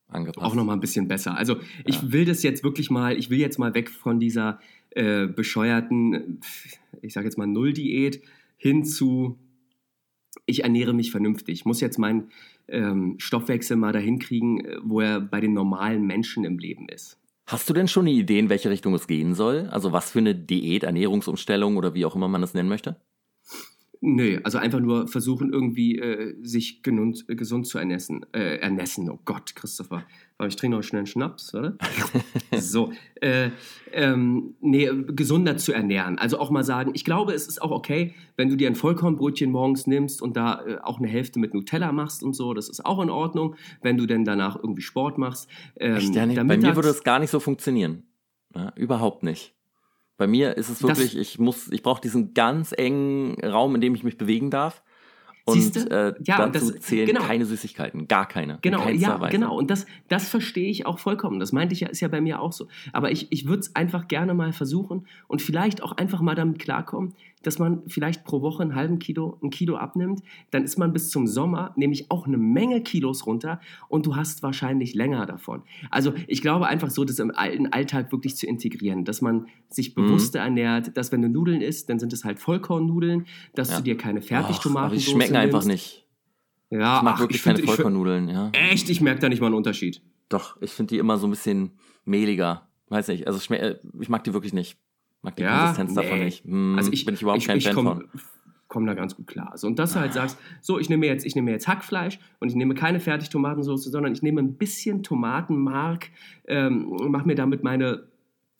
auch noch mal ein bisschen besser. Also ich ja. will das jetzt wirklich mal, ich will jetzt mal weg von dieser äh, bescheuerten, ich sage jetzt mal Null-Diät hin zu, ich ernähre mich vernünftig. Ich muss jetzt meinen ähm, Stoffwechsel mal dahin kriegen, äh, wo er bei den normalen Menschen im Leben ist. Hast du denn schon eine Idee, in welche Richtung es gehen soll? Also was für eine Diät, Ernährungsumstellung oder wie auch immer man das nennen möchte? Nö, also einfach nur versuchen, irgendwie äh, sich genund, äh, gesund zu ernässen. Äh, ernässen, oh Gott, Christopher. Aber ich trinke noch schnell einen Schnaps, oder? (laughs) so. Äh, ähm, nee, gesunder zu ernähren. Also auch mal sagen, ich glaube, es ist auch okay, wenn du dir ein Vollkornbrötchen morgens nimmst und da äh, auch eine Hälfte mit Nutella machst und so. Das ist auch in Ordnung, wenn du denn danach irgendwie Sport machst. Ähm, Echt, ja, nee, bei mir würde das gar nicht so funktionieren. Ja, überhaupt nicht. Bei mir ist es wirklich, das, ich muss, ich brauche diesen ganz engen Raum, in dem ich mich bewegen darf. Und äh, ja, dazu das, zählen genau. keine Süßigkeiten, gar keine. Genau, ja, Weise. genau. Und das, das verstehe ich auch vollkommen. Das meinte ich ja, ist ja bei mir auch so. Aber ich, ich würde es einfach gerne mal versuchen und vielleicht auch einfach mal damit klarkommen, dass man vielleicht pro Woche einen halben Kilo, ein Kilo abnimmt. Dann ist man bis zum Sommer nämlich auch eine Menge Kilos runter und du hast wahrscheinlich länger davon. Also ich glaube einfach so, das im Alltag wirklich zu integrieren, dass man sich mhm. bewusster mhm. ernährt, dass wenn du Nudeln isst, dann sind es halt Vollkornnudeln, dass ja. du dir keine Fertigtomaten Die schmecken einfach nicht. Ja, ich mag ach, wirklich ich keine find, Vollkornnudeln. Ja. Echt? Ich merke da nicht mal einen Unterschied. Doch, ich finde die immer so ein bisschen mehliger. Weiß nicht, also äh, ich mag die wirklich nicht. Mag die ja, Konsistenz nee. davon nicht. Hm, also ich bin ich überhaupt ich, kein ich Fan komm, von. Komm da ganz gut klar. Also, und dass du halt sagst, so, ich nehme jetzt, ich nehme jetzt Hackfleisch und ich nehme keine Fertigtomatensauce, sondern ich nehme ein bisschen Tomatenmark, ähm, mache mir damit meine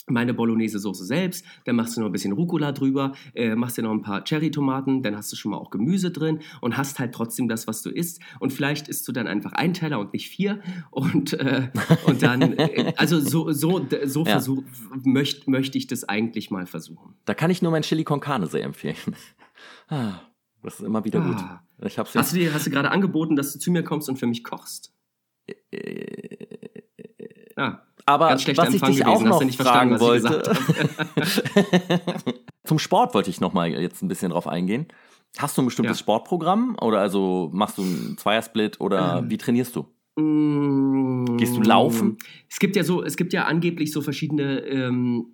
meine Bolognese-Soße selbst, dann machst du noch ein bisschen Rucola drüber, äh, machst dir noch ein paar Cherry-Tomaten, dann hast du schon mal auch Gemüse drin und hast halt trotzdem das, was du isst. Und vielleicht isst du dann einfach einen Teller und nicht vier. Und, äh, und dann, äh, also so, so, so ja. versuch, möcht, möchte ich das eigentlich mal versuchen. Da kann ich nur mein Chili con Carne sehr empfehlen. (laughs) Ah, das ist immer wieder ah. gut. Ich hab's hast, du dir, hast du gerade angeboten, dass du zu mir kommst und für mich kochst? Äh, äh, ah. Aber was ich dich gewesen, auch noch fragen wollte, (laughs) zum Sport wollte ich noch mal jetzt ein bisschen drauf eingehen. Hast du ein bestimmtes ja. Sportprogramm oder also machst du einen Zweiersplit oder ähm. wie trainierst du? Mm. Gehst du laufen? Es gibt ja so, es gibt ja angeblich so verschiedene ähm,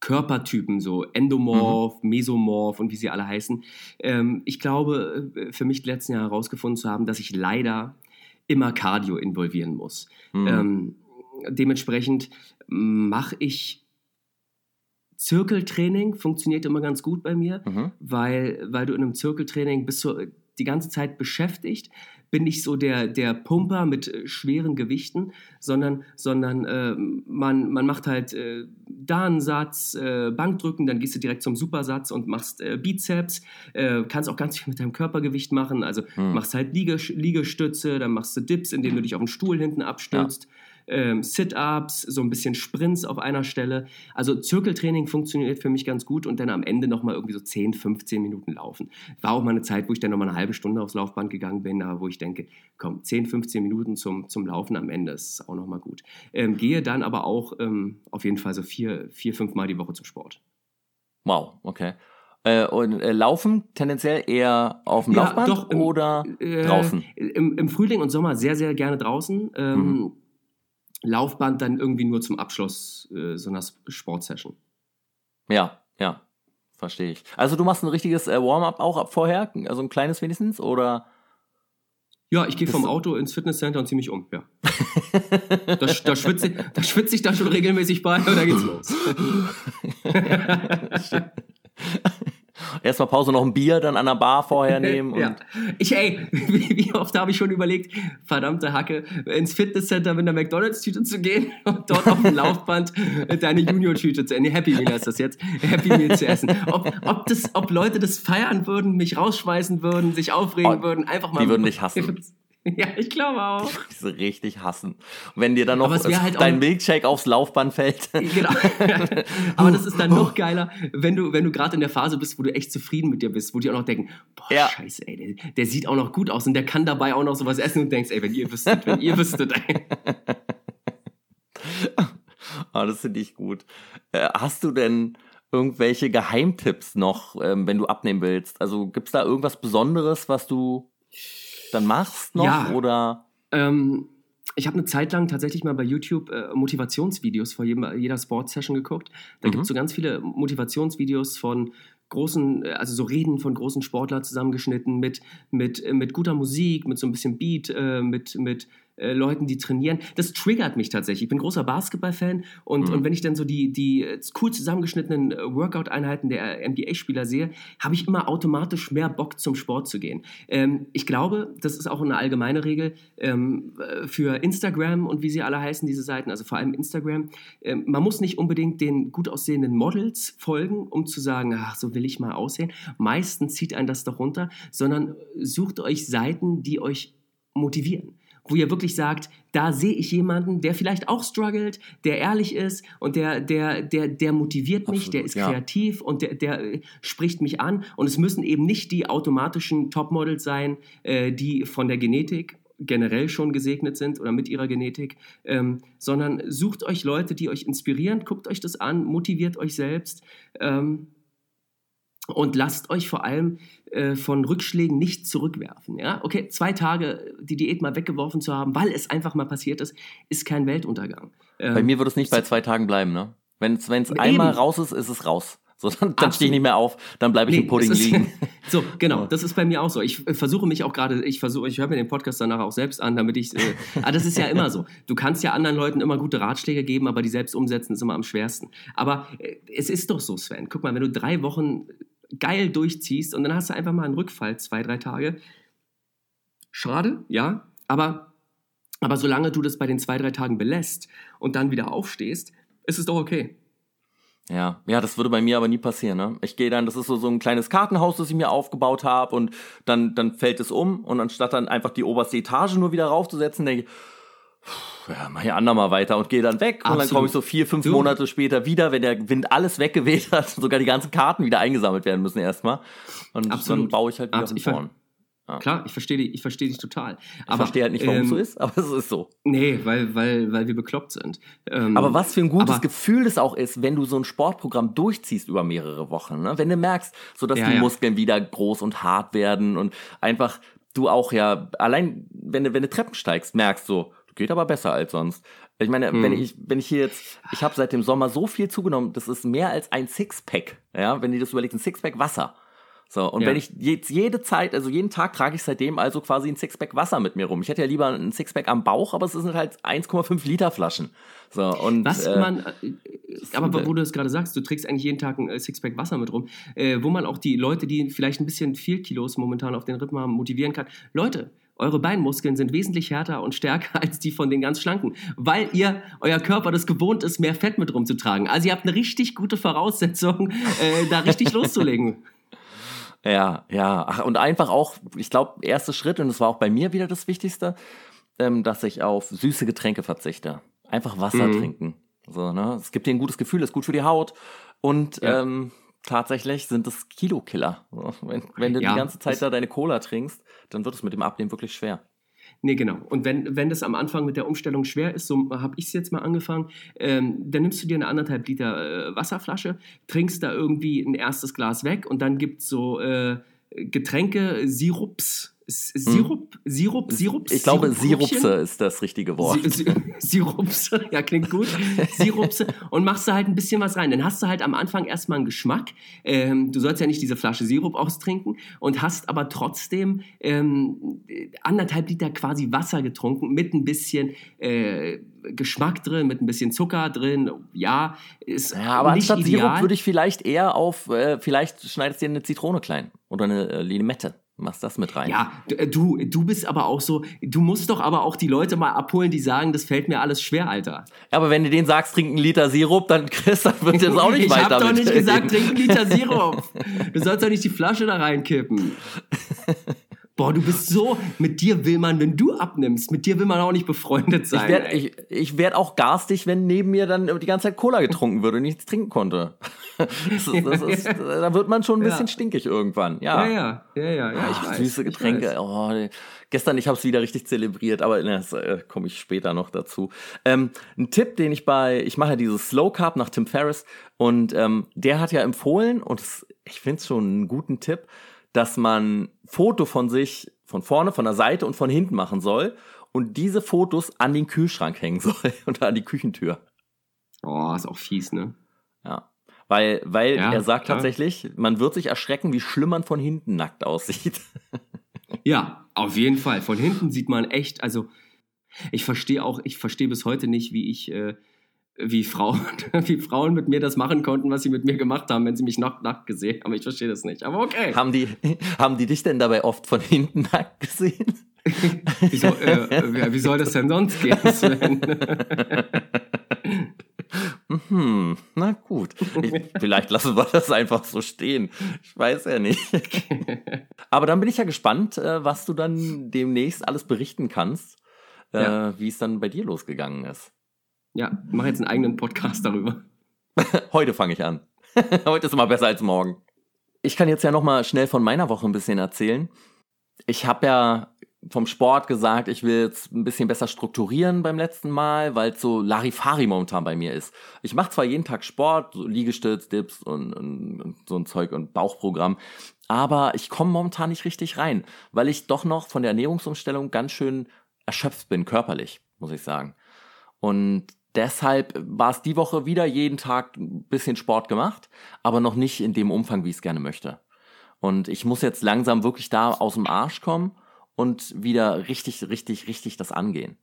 Körpertypen, so Endomorph, mhm. Mesomorph und wie sie alle heißen. Ähm, ich glaube, äh, für mich letzten Jahre herausgefunden zu haben, dass ich leider immer Cardio involvieren muss. Mhm. Ähm, dementsprechend mache ich Zirkeltraining, funktioniert immer ganz gut bei mir, mhm. weil, weil du in einem Zirkeltraining bist du die ganze Zeit beschäftigt, bin nicht so der, der Pumper mit äh, schweren Gewichten, sondern, sondern äh, man, man macht halt äh, da einen Satz, äh, Bankdrücken, dann gehst du direkt zum Supersatz und machst äh, Bizeps, kannst auch ganz viel mit deinem Körpergewicht machen, also hm. machst halt Liegestütze, dann machst du Dips, indem du dich auf den Stuhl hinten abstürzt. Ja ähm, Sit-ups, so ein bisschen Sprints auf einer Stelle. Also Zirkeltraining funktioniert für mich ganz gut und dann am Ende nochmal irgendwie so 10, 15 Minuten laufen. War auch mal eine Zeit, wo ich dann nochmal eine halbe Stunde aufs Laufband gegangen bin, aber wo ich denke, komm, 10, 15 Minuten zum, zum Laufen am Ende ist auch nochmal gut. Ähm, gehe dann aber auch ähm, auf jeden Fall so vier, vier, fünf Mal die Woche zum Sport. Wow, okay. Äh, und äh, laufen tendenziell eher auf dem ja, Laufband doch, im, oder äh, draußen? Im, Im, Frühling und Sommer sehr, sehr gerne draußen. Ähm, mhm Laufband dann irgendwie nur zum Abschluss äh, so einer Sportsession. Ja, ja, verstehe ich. Also du machst ein richtiges äh, Warm-up auch ab vorher, also ein kleines wenigstens, oder? Ja, ich gehe vom Auto ins Fitnesscenter und ziehe mich um, ja. da, da schwitze da schwitz ich da schon regelmäßig bei und da geht's (laughs) los. (laughs) (laughs) Erstmal Pause noch ein Bier, dann an der Bar vorher (laughs) nehmen. ja. Ich, ey, (laughs) wie, oft habe ich schon überlegt, verdammte Hacke, ins Fitnesscenter mit einer McDonalds-Tüte zu gehen (laughs) und dort auf dem Laufband deine Junior-Tüte zu essen. Happy Meal ist das jetzt. Happy Meal zu essen. Ob, ob, das, ob Leute das feiern würden, mich rausschmeißen würden, sich aufregen oh, würden, einfach mal. Die würden dich hassen. Ja, ich glaube auch. Sie richtig hassen. Wenn dir dann noch halt dein Milkshake aufs Laufband fällt. Genau. (laughs) Aber das ist dann noch geiler, wenn du, wenn du gerade in der Phase bist, wo du echt zufrieden mit dir bist, wo die auch noch denken, boah, ja. scheiße, ey, der, der, sieht auch noch gut aus und der kann dabei auch noch sowas essen und denkst, ey, wenn ihr wüsstet, wenn ihr wüsstet, ey. oh, (laughs) das finde ich gut. Äh, hast du denn irgendwelche Geheimtipps noch, ähm, wenn du abnehmen willst? Also gibt es da irgendwas Besonderes, was du dann machst noch ja, oder? Ähm, ich habe eine Zeit lang tatsächlich mal bei YouTube äh, Motivationsvideos vor jedem, jeder Sportsession geguckt. Da mhm. gibt es so ganz viele Motivationsvideos von großen, äh, also so Reden von großen Sportlern zusammengeschnitten mit, mit, äh, mit guter Musik, mit so ein bisschen Beat, äh, mit, mit äh, Leuten, die trainieren. Das triggert mich tatsächlich. Ich bin großer Basketball-Fan und, mhm. und wenn ich dann so die, die äh, cool zusammengeschnittenen äh, Workout-Einheiten der NBA-Spieler sehe, habe ich immer automatisch mehr Bock zum Sport zu gehen. Ähm, ich glaube, das ist auch eine allgemeine Regel ähm, für Instagram und wie sie alle heißen, diese Seiten, also vor allem Instagram. Ähm, man muss nicht unbedingt den gut aussehenden Models folgen, um zu sagen, ach, so will ich mal aussehen. Meistens zieht einen das doch runter, sondern sucht euch Seiten, die euch motivieren wo ihr wirklich sagt, da sehe ich jemanden, der vielleicht auch struggelt, der ehrlich ist und der, der, der, der motiviert mich, Absolut, der ist ja. kreativ und der, der äh, spricht mich an. Und es müssen eben nicht die automatischen Topmodels sein, äh, die von der Genetik generell schon gesegnet sind oder mit ihrer Genetik, ähm, sondern sucht euch Leute, die euch inspirieren, guckt euch das an, motiviert euch selbst. Ähm, und lasst euch vor allem äh, von Rückschlägen nicht zurückwerfen. Ja? Okay, zwei Tage die Diät mal weggeworfen zu haben, weil es einfach mal passiert ist, ist kein Weltuntergang. Ähm, bei mir wird es nicht bei zwei Tagen bleiben, ne? Wenn es einmal raus ist, ist es raus. So, dann, dann stehe ich nicht mehr auf, dann bleibe ich nee, im Pudding ist, liegen. (laughs) so, genau, das ist bei mir auch so. Ich äh, versuche mich auch gerade, ich versuche, ich höre mir den Podcast danach auch selbst an, damit ich, äh, (laughs) ah, das ist ja immer so. Du kannst ja anderen Leuten immer gute Ratschläge geben, aber die selbst umsetzen ist immer am schwersten. Aber äh, es ist doch so, Sven. Guck mal, wenn du drei Wochen geil durchziehst und dann hast du einfach mal einen Rückfall, zwei, drei Tage. Schade, ja, aber, aber solange du das bei den zwei, drei Tagen belässt und dann wieder aufstehst, ist es doch okay. Ja, ja, das würde bei mir aber nie passieren. Ne? Ich gehe dann, das ist so, so ein kleines Kartenhaus, das ich mir aufgebaut habe und dann, dann fällt es um und anstatt dann einfach die oberste Etage nur wieder raufzusetzen, denke ich, ja, mach ich andermal weiter und gehe dann weg. Absolut. Und dann komme ich so vier, fünf du. Monate später wieder, wenn der Wind alles weggeweht hat, sogar die ganzen Karten wieder eingesammelt werden müssen erstmal. Und Absolut. dann baue ich halt wieder Absolut. von vorn. Ja. Klar, ich verstehe dich, ich verstehe dich total. Aber, ich verstehe halt nicht, warum ähm, es so ist, aber es ist so. Nee, weil, weil, weil wir bekloppt sind. Ähm, aber was für ein gutes aber, Gefühl das auch ist, wenn du so ein Sportprogramm durchziehst über mehrere Wochen. Ne? Wenn du merkst, so dass ja, die ja. Muskeln wieder groß und hart werden und einfach du auch ja, allein wenn du, wenn du Treppen steigst, merkst so, Geht aber besser als sonst. Ich meine, hm. wenn ich, wenn ich hier jetzt, ich habe seit dem Sommer so viel zugenommen, das ist mehr als ein Sixpack. Ja, wenn ihr das überlegt, ein Sixpack Wasser. So, und ja. wenn ich jetzt jede Zeit, also jeden Tag trage ich seitdem also quasi ein Sixpack Wasser mit mir rum. Ich hätte ja lieber ein Sixpack am Bauch, aber es sind halt 1,5 Liter Flaschen. So, und, Was äh, man, äh, aber wo du es gerade sagst, du trägst eigentlich jeden Tag ein äh, Sixpack Wasser mit rum, äh, wo man auch die Leute, die vielleicht ein bisschen viel Kilos momentan auf den Rippen haben, motivieren kann. Leute, eure Beinmuskeln sind wesentlich härter und stärker (laughs) als die von den ganz schlanken, weil ihr euer Körper das gewohnt ist, mehr Fett mit rumzutragen. Also ihr habt eine richtig gute Voraussetzung, äh, da richtig (laughs) loszulegen. Ja, ja. Ach, und einfach auch, ich glaube, erster Schritt, und das war auch bei mir wieder das Wichtigste, ähm, dass ich auf süße Getränke verzichte. Einfach Wasser mhm. trinken. So, ne? Es gibt dir ein gutes Gefühl, ist gut für die Haut. Und ja. ähm, tatsächlich sind es Kilokiller. Wenn, wenn du ja, die ganze Zeit da deine Cola trinkst, dann wird es mit dem Abnehmen wirklich schwer. Nee, genau. Und wenn, wenn das am Anfang mit der Umstellung schwer ist, so habe ich es jetzt mal angefangen, ähm, dann nimmst du dir eine anderthalb Liter äh, Wasserflasche, trinkst da irgendwie ein erstes Glas weg und dann gibt es so äh, Getränke, Sirups, Sirup, Sirup, Sirup. Ich glaube, Sirupse ist das richtige Wort. Si Sirupse, (laughs) ja, klingt gut. Sirupse. Und machst da halt ein bisschen was rein. Dann hast du halt am Anfang erstmal einen Geschmack. Ähm, du sollst ja nicht diese Flasche Sirup austrinken und hast aber trotzdem ähm, anderthalb Liter quasi Wasser getrunken mit ein bisschen äh, Geschmack drin, mit ein bisschen Zucker drin. Ja, ist ja, aber nicht anstatt ideal. Sirup würde ich vielleicht eher auf, äh, vielleicht schneidest du dir eine Zitrone klein oder eine äh, Limette. Machst das mit rein. Ja, äh, du, du bist aber auch so, du musst doch aber auch die Leute mal abholen, die sagen, das fällt mir alles schwer, Alter. Ja, aber wenn du denen sagst, trink einen Liter Sirup, dann (laughs) Chris, dann wird das auch nicht ich weiter. Ich hab doch nicht gesagt, trink einen Liter Sirup. (laughs) Du sollst doch nicht die Flasche da reinkippen. (laughs) Boah, du bist so, mit dir will man, wenn du abnimmst, mit dir will man auch nicht befreundet sein. Ich werde ich, ich werd auch garstig, wenn neben mir dann die ganze Zeit Cola getrunken wird und nichts trinken konnte. (laughs) Das ist, das ist, (laughs) da wird man schon ein bisschen ja. stinkig irgendwann. Ja, ja, ja, ja, ja. ja ich weiß, süße Getränke. Oh, gestern, ich habe es wieder richtig zelebriert, aber das äh, komme ich später noch dazu. Ähm, ein Tipp, den ich bei, ich mache ja dieses Slow Carb nach Tim Ferriss und ähm, der hat ja empfohlen und ich finde es schon einen guten Tipp dass man Foto von sich von vorne, von der Seite und von hinten machen soll und diese Fotos an den Kühlschrank hängen (laughs) soll und an die Küchentür. Oh, ist auch fies, ne? Ja. Weil, weil ja, er sagt klar. tatsächlich, man wird sich erschrecken, wie schlimm man von hinten nackt aussieht. (laughs) Ja, auf jeden Fall. Von hinten sieht man echt, also ich verstehe auch, ich verstehe bis heute nicht, wie ich äh, wie Frauen, (laughs) wie Frauen mit mir das machen konnten, was sie mit mir gemacht haben, wenn sie mich nackt, nackt gesehen haben. Ich verstehe das nicht, aber okay. Haben die, (laughs) haben die dich denn dabei oft von hinten nackt gesehen? (laughs) wie, soll, äh, wie soll das denn sonst gehen, Sven? Hm, na gut. Ich, vielleicht lassen wir das einfach so stehen. Ich weiß ja nicht. Aber dann bin ich ja gespannt, äh, was du dann demnächst alles berichten kannst, äh, ja. wie es dann bei dir losgegangen ist. Ja, mach jetzt einen eigenen Podcast darüber. (laughs) Heute fange ich an. (laughs) Heute ist immer besser als morgen. Ich kann jetzt ja noch mal schnell von meiner Woche ein bisschen erzählen. Ich habe ja vom Sport gesagt, ich will jetzt ein bisschen besser strukturieren beim letzten Mal, weil es so Larifari momentan bei mir ist. Ich mache zwar jeden Tag Sport, so Liegestütz, Dips und, und, und so ein Zeug und Bauchprogramm, aber ich komme momentan nicht richtig rein, weil ich doch noch von der Ernährungsumstellung ganz schön erschöpft bin, körperlich, muss ich sagen. Und deshalb war es die Woche wieder jeden Tag ein bisschen Sport gemacht, aber noch nicht in dem Umfang, wie ich es gerne möchte. Und ich muss jetzt langsam wirklich da aus dem Arsch kommen und wieder richtig, richtig, richtig das angehen.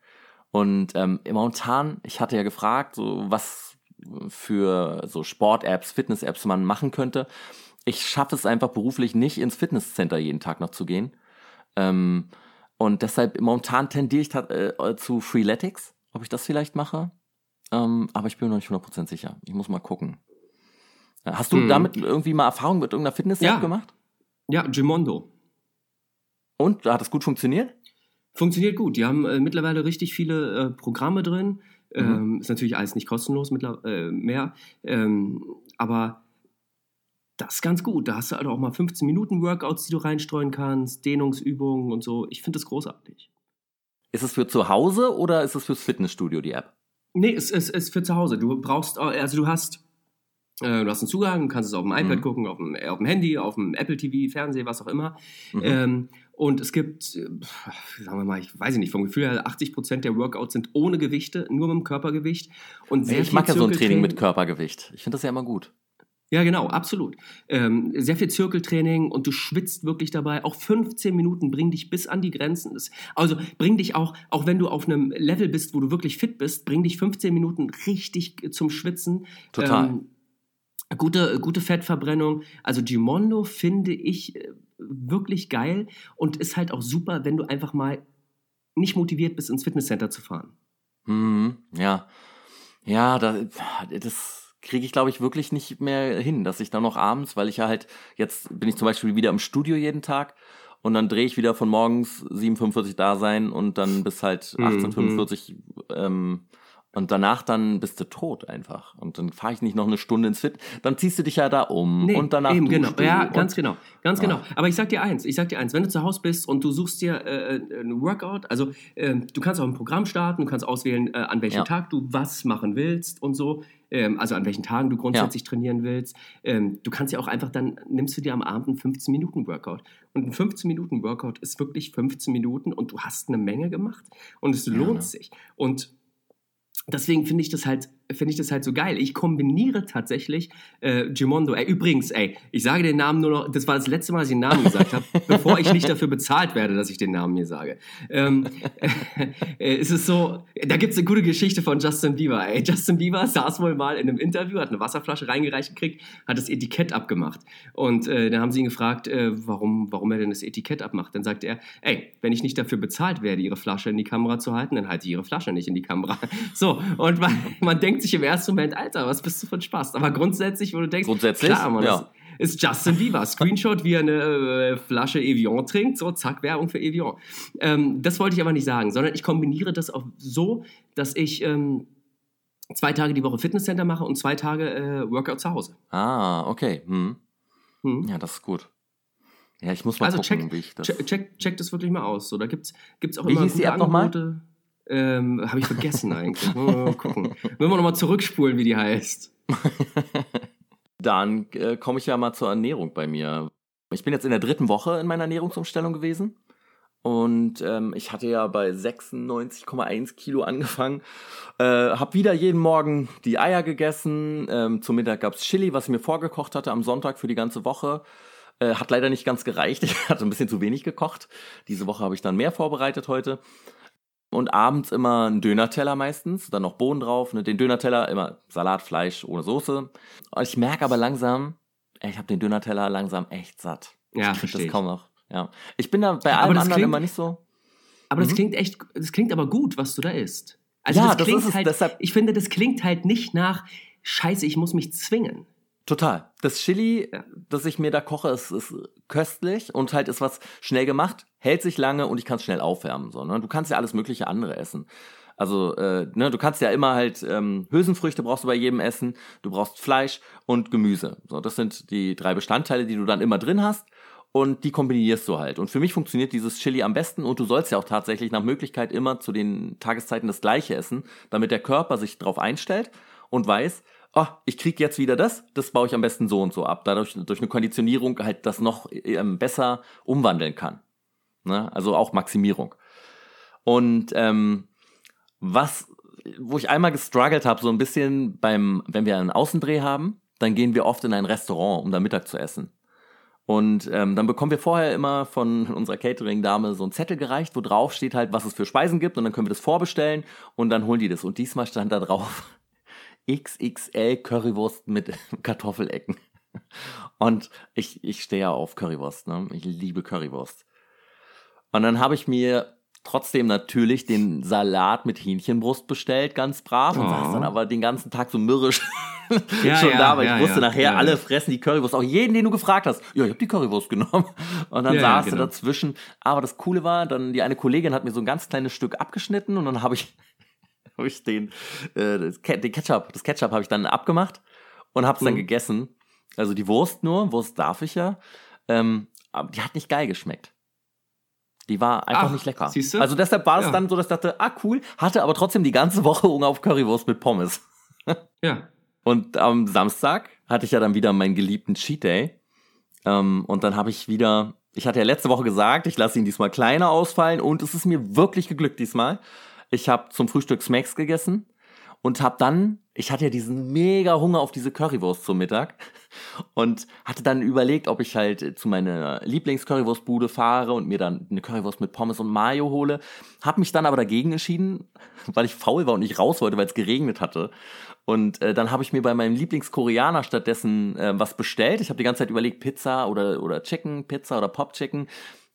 Und ähm, momentan, ich hatte ja gefragt, so was für so Sport-Apps, Fitness-Apps man machen könnte. Ich schaffe es einfach beruflich nicht, ins Fitnesscenter jeden Tag noch zu gehen. Ähm, und deshalb momentan tendiere ich äh, zu Freeletics, ob ich das vielleicht mache. Ähm, aber ich bin mir noch nicht 100% sicher. Ich muss mal gucken. Äh, hast du hm. damit irgendwie mal Erfahrung mit irgendeiner Fitness-App ja. gemacht? Ja, Gimondo. Und hat das gut funktioniert? Funktioniert gut. Die haben äh, mittlerweile richtig viele äh, Programme drin. Mhm. Ähm, ist natürlich alles nicht kostenlos äh, mehr. Ähm, aber das ist ganz gut. Da hast du halt auch mal 15 Minuten Workouts, die du reinstreuen kannst, Dehnungsübungen und so. Ich finde das großartig. Ist es für zu Hause oder ist es fürs Fitnessstudio, die App? Nee, es ist, ist für zu Hause. Du brauchst, also du hast, äh, du hast einen Zugang, du kannst es auf dem iPad mhm. gucken, auf dem, auf dem Handy, auf dem Apple TV, Fernseher, was auch immer. Mhm. Ähm, und es gibt, äh, sagen wir mal, ich weiß nicht, vom Gefühl her, 80 Prozent der Workouts sind ohne Gewichte, nur mit dem Körpergewicht. Und sehr ich mag ja so ein Training mit Körpergewicht. Ich finde das ja immer gut. Ja, genau, absolut. Ähm, sehr viel Zirkeltraining und du schwitzt wirklich dabei. Auch 15 Minuten bringen dich bis an die Grenzen. Also bring dich auch, auch wenn du auf einem Level bist, wo du wirklich fit bist, bring dich 15 Minuten richtig zum Schwitzen. Total. Ähm, gute, gute Fettverbrennung. Also Gimondo finde ich äh, wirklich geil und ist halt auch super, wenn du einfach mal nicht motiviert bist, ins Fitnesscenter zu fahren. Mhm, ja. Ja, das, das kriege ich, glaube ich, wirklich nicht mehr hin, dass ich dann noch abends, weil ich ja halt, jetzt bin ich zum Beispiel wieder im Studio jeden Tag und dann drehe ich wieder von morgens 7.45 da sein und dann bis halt 18.45 mhm. ähm, Und danach dann bist du tot einfach. Und dann fahre ich nicht noch eine Stunde ins Fit. Dann ziehst du dich ja da um nee, und danach eben, genau. Ja, ganz genau. Ganz genau. Aber ich sag dir eins, ich sag dir eins, wenn du zu Hause bist und du suchst dir äh, äh ein Workout, also äh, du kannst auch ein Programm starten, du kannst auswählen, äh, an welchem ja. Tag du was machen willst und so. Ähm, also an welchen Tagen du grundsätzlich ja. trainieren willst. Ähm, du kannst ja auch einfach dann, nimmst du dir am Abend einen 15-Minuten-Workout. Und ein 15-Minuten-Workout ist wirklich 15 Minuten und du hast eine Menge gemacht und es lohnt ja. sich. Und deswegen finde ich das halt finde ich das halt so geil. Ich kombiniere tatsächlich äh, Gimondo. Ey, übrigens, ey, ich sage den Namen nur noch, das war das letzte Mal, dass ich den Namen gesagt habe, (laughs) bevor ich nicht dafür bezahlt werde, dass ich den Namen mir sage. Ähm, (laughs) äh, es ist so, da gibt es eine gute Geschichte von Justin Bieber. Ey. Justin Bieber saß wohl mal in einem Interview, hat eine Wasserflasche reingereicht gekriegt, hat das Etikett abgemacht. Und äh, dann haben sie ihn gefragt, äh, warum, warum er denn das Etikett abmacht. Dann sagt er, ey, wenn ich nicht dafür bezahlt werde, ihre Flasche in die Kamera zu halten, dann halte ich ihre Flasche nicht in die Kamera. (laughs) So, und man, man denkt, denkt sich im ersten Moment, Alter, was bist du für ein Spaß? Aber grundsätzlich, wo du denkst, grundsätzlich, klar, Mann, ja. ist Justin Bieber. (laughs) Screenshot, wie er eine äh, Flasche Evian trinkt, so zack, Werbung für Evian. Ähm, das wollte ich aber nicht sagen, sondern ich kombiniere das auch so, dass ich ähm, zwei Tage die Woche Fitnesscenter mache und zwei Tage äh, Workout zu Hause. Ah, okay. Hm. Hm. Ja, das ist gut. Ja, ich muss mal also gucken, check, wie ich das... Check, check, check das wirklich mal aus. So, da gibt es auch wie immer hieß die App Angebote. Ähm, Habe ich vergessen eigentlich. Mal gucken. Müssen wir nochmal zurückspulen, wie die heißt. (laughs) Dann äh, komme ich ja mal zur Ernährung bei mir. Ich bin jetzt in der dritten Woche in meiner Ernährungsumstellung gewesen. Und ähm, ich hatte ja bei 96,1 Kilo angefangen. Äh, hab wieder jeden Morgen die Eier gegessen. Ähm, zum Mittag gab's Chili, was ich mir vorgekocht hatte am Sonntag für die ganze Woche. Äh, hat leider nicht ganz gereicht. (laughs) Ich hatte ein bisschen zu wenig gekocht. Diese Woche habe ich dann mehr vorbereitet heute und abends immer einen Dönerteller meistens, dann noch Bohnen drauf, ne? den Dönerteller immer Salat, Fleisch ohne Soße. Ich merke aber langsam, ich habe den Dönerteller langsam echt satt. Ja, ich verstehe. das kaum noch. Ja. Ich bin da bei allem anderen klingt, immer nicht so. Aber mhm. das klingt echt, das klingt aber gut, was du da isst. Also ja, das, das klingt halt, deshalb ich finde, das klingt halt nicht nach Scheiße, ich muss mich zwingen. Total. Das Chili, ja. das ich mir da koche, ist, ist köstlich und halt ist was schnell gemacht, hält sich lange und ich kann es schnell aufwärmen. So, ne? Du kannst ja alles mögliche andere essen. Also, äh, ne, du kannst ja immer halt ähm, Hülsenfrüchte brauchst du bei jedem Essen, du brauchst Fleisch und Gemüse. So, das sind die drei Bestandteile, die du dann immer drin hast und die kombinierst du halt. Und für mich funktioniert dieses Chili am besten und du sollst ja auch tatsächlich nach Möglichkeit immer zu den Tageszeiten das gleiche essen, damit der Körper sich drauf einstellt und weiß, oh, ich krieg jetzt wieder das, das baue ich am besten so und so ab. Dadurch durch eine Konditionierung halt das noch ähm, besser umwandeln kann. Ne? Also auch Maximierung. Und ähm, was, wo ich einmal gestruggelt habe, so ein bisschen beim, wenn wir einen Außendreh haben, dann gehen wir oft in ein Restaurant, um da Mittag zu essen. Und ähm, dann bekommen wir vorher immer von (laughs) unserer Catering-Dame so einen Zettel gereicht, wo drauf steht halt, was es für Speisen gibt und dann können wir das vorbestellen und dann holen die das. Und diesmal stand da drauf XXL Currywurst mit (laughs) Kartoffelecken. Und ich, ich stehe ja auf Currywurst, ne? Ich liebe Currywurst. Und dann habe ich mir trotzdem natürlich den Salat mit Hähnchenbrust bestellt, ganz brav. Und oh. saß dann aber den ganzen Tag so mürrisch (laughs) ja, (laughs) schon ja, da, weil ja, ich wusste nachher, alle fressen die Currywurst. Auch jeden, den du gefragt hast. Ja, ich habe die Currywurst genommen. Und dann saß genau. du dazwischen. Aber das Coole war, dann die eine Kollegin hat mir so ein ganz kleines Stück abgeschnitten und dann habe ich (laughs) habe ich den, äh, den Ketchup, das Ketchup habe ich dann abgemacht und habe es dann mhm. gegessen. Also die Wurst nur, Wurst darf ich ja. Ähm, aber die hat nicht geil geschmeckt. Die war einfach Ach, nicht lecker. Siehste? Also deshalb war es ja. dann so, dass ich dachte, ah cool, hatte aber trotzdem die ganze (laughs) Woche Hunger auf Currywurst mit Pommes. ja. Und am Samstag hatte ich ja dann wieder meinen geliebten Cheat Day. Ähm, und dann habe ich wieder, ich hatte ja letzte Woche gesagt, ich lasse ihn diesmal kleiner ausfallen und es ist mir wirklich geglückt diesmal. Ich habe zum Frühstück Smacks gegessen und habe dann, ich hatte ja diesen mega Hunger auf diese Currywurst zum Mittag und hatte dann überlegt, ob ich halt zu meiner Lieblings-Currywurstbude fahre und mir dann eine Currywurst mit Pommes und Mayo hole. Hab mich dann aber dagegen entschieden, weil ich faul war und nicht raus wollte, weil es geregnet hatte. Und äh, dann habe ich mir bei meinem Lieblingskoreaner stattdessen äh, was bestellt. Ich habe die ganze Zeit überlegt, Pizza oder, oder Chicken, Pizza oder Pop Chicken.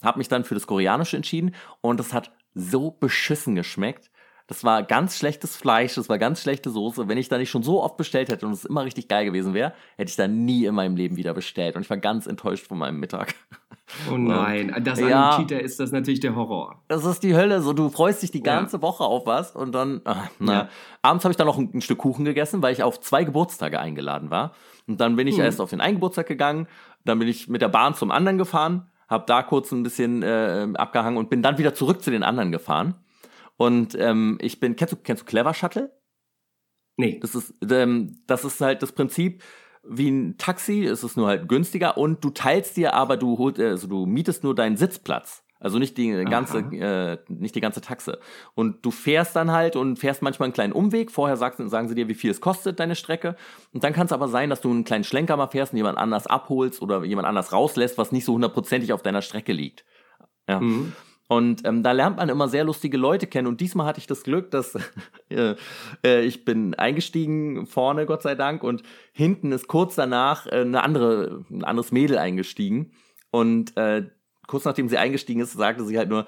Habe mich dann für das Koreanische entschieden und das hat so beschissen geschmeckt. Das war ganz schlechtes Fleisch, das war ganz schlechte Soße. Wenn ich da nicht schon so oft bestellt hätte und es immer richtig geil gewesen wäre, hätte ich da nie in meinem Leben wieder bestellt. Und ich war ganz enttäuscht von meinem Mittag. Oh (laughs) nein, das Ja. an Cheater ist das natürlich der Horror. Das ist die Hölle. So, du freust dich die Ja. ganze Woche auf was und dann, ah, na. Ja. Abends habe ich dann noch ein, ein Stück Kuchen gegessen, weil ich auf zwei Geburtstage eingeladen war. Und dann bin ich Hm. erst auf den einen Geburtstag gegangen, dann bin ich mit der Bahn zum anderen gefahren, habe da kurz ein bisschen äh, abgehangen und bin dann wieder zurück zu den anderen gefahren. Und ähm, ich bin, kennst du, kennst du Clever Shuttle? Nee. Das ist, ähm, das ist halt das Prinzip wie ein Taxi, es ist nur halt günstiger und du teilst dir aber, du holst, also du mietest nur deinen Sitzplatz. Also nicht die ganze, äh, nicht die ganze Taxe. Und du fährst dann halt und fährst manchmal einen kleinen Umweg. Vorher sagst, sagen sie dir, wie viel es kostet, deine Strecke. Und dann kann es aber sein, dass du einen kleinen Schlenker mal fährst und jemand anders abholst oder jemand anders rauslässt, was nicht so hundertprozentig auf deiner Strecke liegt. Ja. Mhm. Und ähm, da lernt man immer sehr lustige Leute kennen. Und diesmal hatte ich das Glück, dass (laughs) äh, äh, ich bin eingestiegen vorne, Gott sei Dank, und hinten ist kurz danach äh, eine andere, ein anderes Mädel eingestiegen. Und äh, kurz nachdem sie eingestiegen ist, sagte sie halt nur,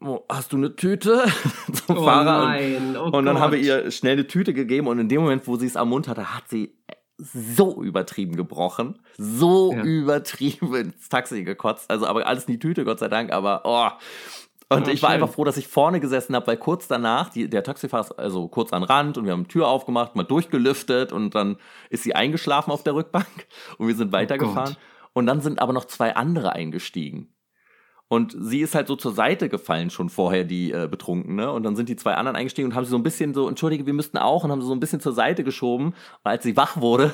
"Oh, hast du eine Tüte (laughs) zum Oh Fahrer? Und- nein, oh und dann Gott. haben wir ihr schnell eine Tüte gegeben und in dem Moment, wo sie es am Mund hatte, hat sie so übertrieben gebrochen, so Ja. übertrieben ins Taxi gekotzt. Also aber alles in die Tüte, Gott sei Dank, aber oh. Und Oh, ich war schön. einfach froh, dass ich vorne gesessen habe, weil kurz danach, die, der Taxifahrer ist also kurz an Rand und wir haben Tür aufgemacht, mal durchgelüftet und dann ist sie eingeschlafen auf der Rückbank und wir sind weitergefahren. Und dann sind aber noch zwei andere eingestiegen. Und sie ist halt so zur Seite gefallen schon vorher, die äh, Betrunkene. Und dann sind die zwei anderen eingestiegen und haben sie so ein bisschen so, entschuldige, wir müssten auch, und haben sie so ein bisschen zur Seite geschoben. Und als sie wach wurde,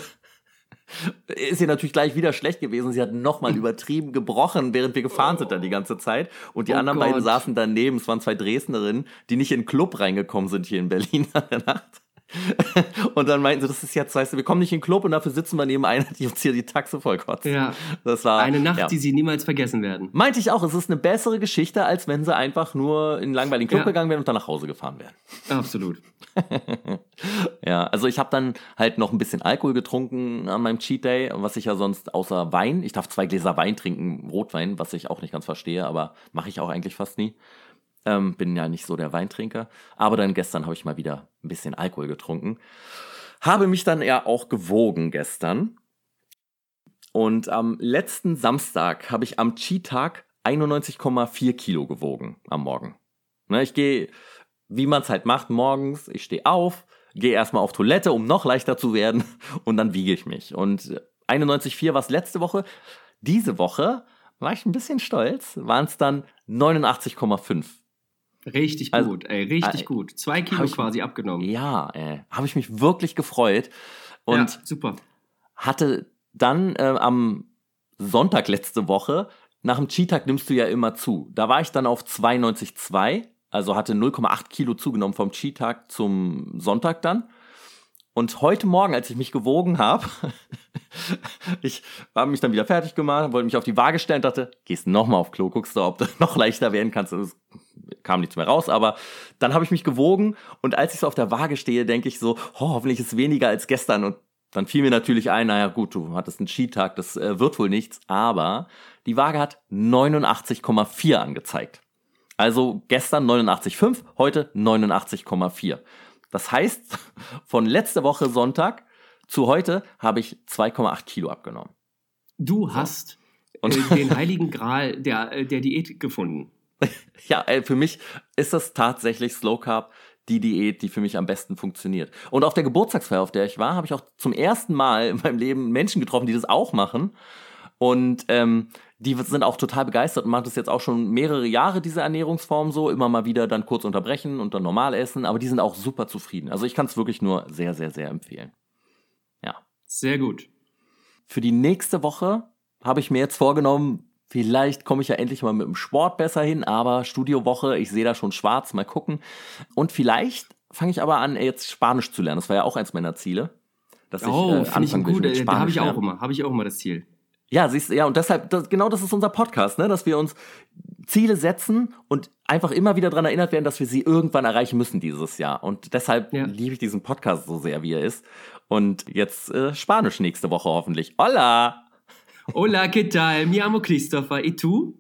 (laughs) ist ihr natürlich gleich wieder schlecht gewesen. Sie hat nochmal (laughs) übertrieben gebrochen, während wir gefahren sind dann die ganze Zeit. Und die Oh anderen beiden Gott. saßen daneben. Es waren zwei Dresdnerinnen, die nicht in den Club reingekommen sind hier in Berlin (laughs) an der Nacht. (laughs) Und dann meinten sie, das ist jetzt, weißt du, wir kommen nicht in den Club und dafür sitzen wir neben einer, die uns hier die Taxe vollkotzt. Ja. Das war Eine Nacht, ja. die sie niemals vergessen werden. Meinte ich auch, es ist eine bessere Geschichte, als wenn sie einfach nur in einen langweiligen Club Ja. gegangen wären und dann nach Hause gefahren wären. Absolut. (laughs) Ja, also ich habe dann halt noch ein bisschen Alkohol getrunken an meinem Cheat Day, was ich ja sonst außer Wein, ich darf zwei Gläser Wein trinken, Rotwein, was ich auch nicht ganz verstehe, aber mache ich auch eigentlich fast nie. Ähm, bin ja nicht so der Weintrinker. Aber dann gestern habe ich mal wieder ein bisschen Alkohol getrunken. Habe mich dann ja auch gewogen gestern. Und am letzten Samstag habe ich am Cheat-Tag 91,4 Kilo gewogen am Morgen. Ne, ich gehe, wie man es halt macht, morgens, ich stehe auf, gehe erstmal auf Toilette, um noch leichter zu werden (laughs) und dann wiege ich mich. Und 91,4 war es letzte Woche. Diese Woche war ich ein bisschen stolz, waren es dann 89,5. Richtig Also, gut, ey, richtig äh, gut. Zwei Kilo ich- quasi abgenommen. Ja, äh, habe ich mich wirklich gefreut und ja, super. hatte dann äh, am Sonntag letzte Woche, nach dem Cheat-Tag nimmst du ja immer zu. Da war ich dann auf 92,2, also hatte 0,8 Kilo zugenommen vom Cheat-Tag zum Sonntag dann. Und heute Morgen, als ich mich gewogen habe, (laughs) ich habe mich dann wieder fertig gemacht, wollte mich auf die Waage stellen, dachte, gehst nochmal auf Klo, guckst du, ob du (laughs) noch leichter werden kannst. Und es kam nichts mehr raus, aber dann habe ich mich gewogen und als ich so auf der Waage stehe, denke ich so, oh, hoffentlich ist es weniger als gestern. Und dann fiel mir natürlich ein, naja gut, du hattest einen Cheat-Tag, das äh, wird wohl nichts, aber die Waage hat 89,4 angezeigt. Also gestern 89,5, heute 89,4. Das heißt, (laughs) von letzter Woche Sonntag zu heute habe ich 2,8 Kilo abgenommen. Du hast Und- äh, den (laughs) heiligen Gral der, äh, der Diät gefunden. (laughs) Ja, äh, für mich ist das tatsächlich Slow Carb die Diät, die für mich am besten funktioniert. Und auf der Geburtstagsfeier, auf der ich war, habe ich auch zum ersten Mal in meinem Leben Menschen getroffen, die das auch machen. Und ähm, die sind auch total begeistert und machen das jetzt auch schon mehrere Jahre, diese Ernährungsform so. Immer mal wieder dann kurz unterbrechen und dann normal essen. Aber die sind auch super zufrieden. Also ich kann es wirklich nur sehr, sehr, sehr empfehlen. Ja. Sehr gut. Für die nächste Woche habe ich mir jetzt vorgenommen, vielleicht komme ich ja endlich mal mit dem Sport besser hin, aber Studiowoche, ich sehe da schon schwarz, mal gucken. Und vielleicht fange ich aber an, jetzt Spanisch zu lernen. Das war ja auch eins meiner Ziele. Dass Oh, äh, finde ich gut. mit äh, Da habe ich auch immer, habe ich auch immer das Ziel. Ja, siehst du, ja, und deshalb, das, genau das ist unser Podcast, ne? dass wir uns Ziele setzen und einfach immer wieder daran erinnert werden, dass wir sie irgendwann erreichen müssen dieses Jahr. Und deshalb Ja. liebe ich diesen Podcast so sehr, wie er ist. Und jetzt äh, Spanisch nächste Woche hoffentlich. Hola! Hola, ¿qué tal? Mi amo Christopher. ¿Y tú?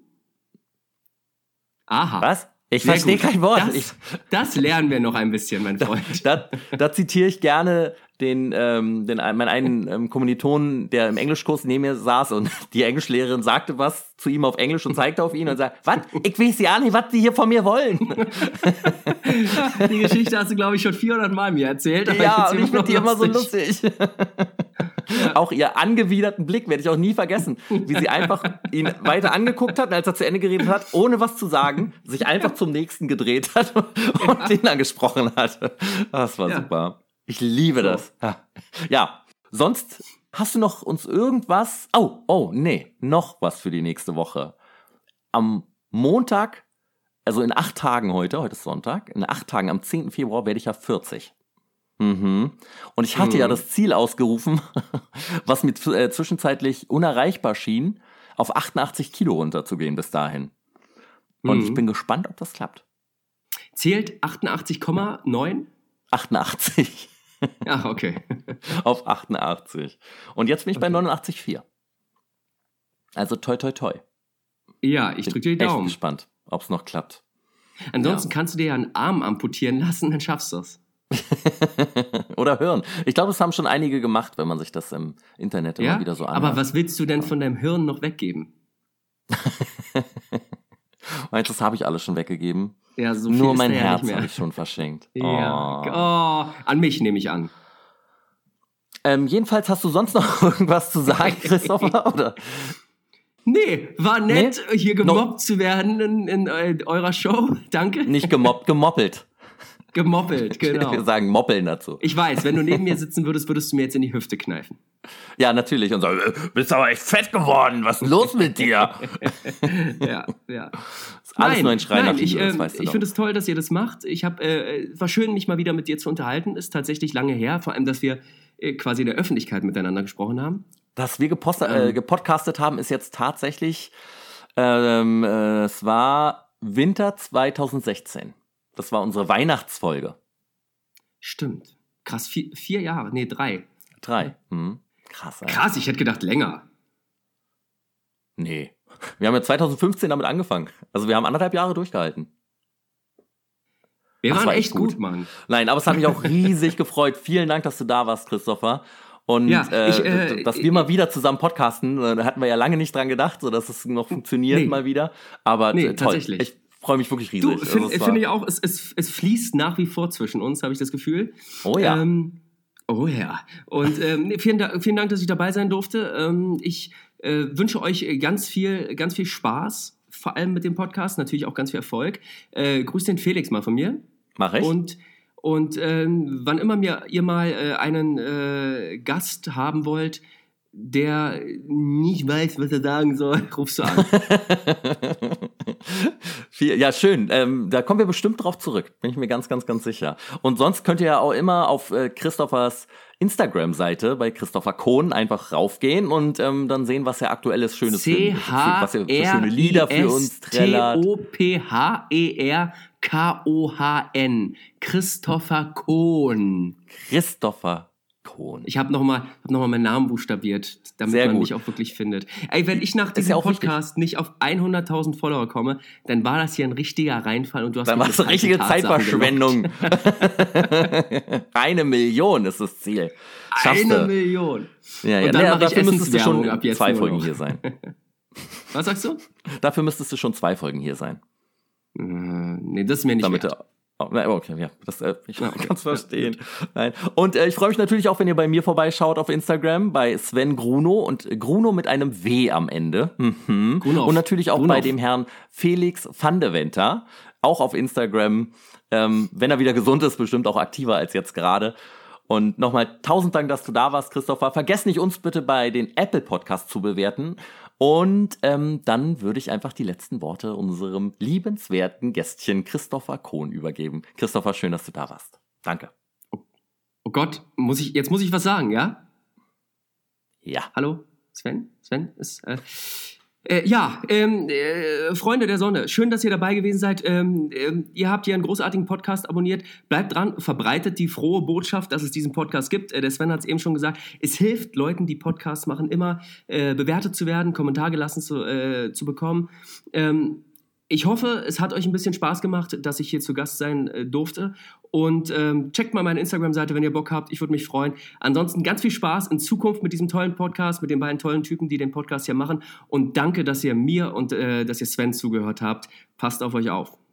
Aha. Was? Ich Sehr verstehe gut. kein Wort. Das, das lernen wir noch ein bisschen, mein Freund. da, da zitiere ich gerne den, ähm, den meinen einen ähm, Kommilitonen, der im Englischkurs neben mir saß und (laughs) die Englischlehrerin sagte was zu ihm auf Englisch und zeigte auf ihn und sagt, was? Ich weiß ja nicht, was Sie hier von mir wollen. (laughs) Die Geschichte hast du, glaube ich, schon 400 Mal mir erzählt. Ja, find's und ich finde die immer so lustig. lustig. (laughs) Auch ihr angewiderten Blick werde ich auch nie vergessen, wie sie einfach ihn weiter angeguckt hat, und als er zu Ende geredet hat, ohne was zu sagen, sich einfach zum nächsten gedreht hat und den angesprochen hat. Das war Ja. super. Ich liebe So. das. Ja. ja, sonst hast du noch uns irgendwas? Oh, oh, nee, noch was für die nächste Woche. Am Montag, also in acht Tagen heute, heute ist Sonntag, in acht Tagen, am 10. Februar werde ich ja 40. Mhm. Und ich hatte ja Mhm. das Ziel ausgerufen, (laughs) was mir äh, zwischenzeitlich unerreichbar schien, auf 88 Kilo runterzugehen bis dahin. Und Mhm. ich bin gespannt, ob das klappt. Zählt 88,9? 88 Ja, (laughs) okay. (laughs) auf 88. Und jetzt bin ich bei Okay. 89,4. Also toi toi toi. Ja, ich drücke dir die Daumen. gespannt, ob es noch klappt. Ansonsten Ja. kannst du dir ja einen Arm amputieren (laughs) lassen, dann schaffst du es. Oder hören. Ich glaube, es haben schon einige gemacht, wenn man sich das im Internet immer Ja? wieder so anhört. Aber was willst du denn von deinem Hirn noch weggeben? Meinst du, das habe ich alles schon weggegeben? Ja, so Nur mein ja Herz habe ich schon verschenkt. (laughs) Ja. Oh. Oh, an mich nehme ich an. Ähm, jedenfalls hast du sonst noch (laughs) irgendwas zu sagen, Christopher? Oder? Nee, war nett, Nee? hier No. gemobbt zu werden in, in äh, eurer Show. (laughs) Danke. Nicht gemobbt, gemoppelt. Gemoppelt, genau. Wir sagen moppeln dazu. Ich weiß, wenn du neben mir sitzen würdest, würdest du mir jetzt in die Hüfte kneifen. Ja, natürlich. Und sagen, äh, bist aber echt fett geworden. Was ist los mit dir? (laughs) Ja, ja. Ist alles nur ein Schrei nein, nach ich, ähm, weißt du ich finde es toll, dass ihr das macht. Ich habe, äh, war schön, mich mal wieder mit dir zu unterhalten. Ist tatsächlich lange her, vor allem, dass wir äh, quasi in der Öffentlichkeit miteinander gesprochen haben. Dass wir gepost äh, Ähm. gepodcastet haben, ist jetzt tatsächlich, ähm, äh, es war Winter 2016. Das war unsere Weihnachtsfolge. Stimmt. Krass, vier, vier Jahre, nee, drei. Drei. Mhm. Krass, ey. Krass, ich hätte gedacht länger. Nee. Wir haben ja 2015 damit angefangen. Also wir haben anderthalb Jahre durchgehalten. Wir Das waren war echt gut, gut. Mann. Nein, aber es hat mich auch (laughs) riesig gefreut. Vielen Dank, dass du da warst, Christopher. Und Ja, äh, ich, äh, dass wir mal wieder zusammen podcasten, äh, da hatten wir ja lange nicht dran gedacht, so dass es noch funktioniert Nee. mal wieder. Aber Nee, äh, toll. tatsächlich. Ich freue mich wirklich Du, riesig. find- Also finde ich auch, es, es, es fließt nach wie vor zwischen uns, habe ich das Gefühl. oh ja. Ähm, oh ja. Und ähm, vielen, Dank, vielen Dank, dass ich dabei sein durfte. Ähm, ich äh, wünsche euch ganz viel, ganz viel Spaß, vor allem mit dem Podcast, natürlich auch ganz viel Erfolg. Äh, grüß den Felix mal von mir. Mach ich. Und, und ähm, wann immer mir, ihr mal äh, einen äh, Gast haben wollt, der nicht weiß, was er sagen soll, (laughs) rufst du an. (laughs) Ja, schön. Ähm, da kommen wir bestimmt drauf zurück. Bin ich mir ganz, ganz, ganz sicher. Und sonst könnt ihr ja auch immer auf äh, Christophers Instagram-Seite bei Christopher Kohn einfach raufgehen und ähm, dann sehen, was er aktuelles Schönes für, C H was er für schöne Lieder für uns T trällert. O P H E R K O H N Christopher Kohn. Christopher Kohn. Ich habe nochmal hab noch mal meinen Namen buchstabiert, damit Sehr man gut. mich auch wirklich findet. Ey, wenn ich nach diesem ja. Podcast nicht auf 100.000 Follower komme, dann war das hier ein richtiger Reinfall und du hast Dann war es richtige. Zeitverschwendung. (laughs) Eine Million ist das Ziel. Schaffst Eine du. Million. Ja, ja. Und dann Nee, mach ich dafür müsstest du schon ab jetzt zwei Folgen noch. hier sein. (laughs) Was sagst du? Dafür müsstest du schon zwei Folgen hier sein. Äh, nee, das ist mir nicht damit wert. Oh, okay, ja, das, äh, ich (laughs) kann es verstehen. Nein. Und äh, ich freue mich natürlich auch, wenn ihr bei mir vorbeischaut auf Instagram, bei Sven Gruno und Gruno mit einem W am Ende. Mhm. Grunov. Und natürlich auch Grunov. bei dem Herrn Felix van de Venter, auch auf Instagram. Ähm, wenn er wieder gesund ist, bestimmt auch aktiver als jetzt gerade. Und nochmal tausend Dank, dass du da warst, Christopher. Vergesst nicht, uns bitte bei den Apple Podcasts zu bewerten. Und ähm, dann würde ich einfach die letzten Worte unserem liebenswerten Gästchen Christopher Kohn übergeben. Christopher, schön, dass du da warst. Danke. Oh Gott, muss ich, jetzt muss ich was sagen, ja? Ja. Hallo, Sven? Sven ist. Äh, äh, ja, ähm, äh, Freunde der Sonne, schön, dass ihr dabei gewesen seid. Ähm, ähm, ihr habt hier einen großartigen Podcast abonniert. Bleibt dran, verbreitet die frohe Botschaft, dass es diesen Podcast gibt. Äh, der Sven hat es eben schon gesagt. Es hilft Leuten, die Podcasts machen, immer äh, bewertet zu werden, Kommentar gelassen zu, äh, zu bekommen. Ähm, ich hoffe, es hat euch ein bisschen Spaß gemacht, dass ich hier zu Gast sein äh, durfte. Und ähm, checkt mal meine Instagram-Seite, wenn ihr Bock habt. Ich würde mich freuen. Ansonsten ganz viel Spaß in Zukunft mit diesem tollen Podcast, mit den beiden tollen Typen, die den Podcast hier machen. Und danke, dass ihr mir und äh, dass ihr Sven zugehört habt. Passt auf euch auf.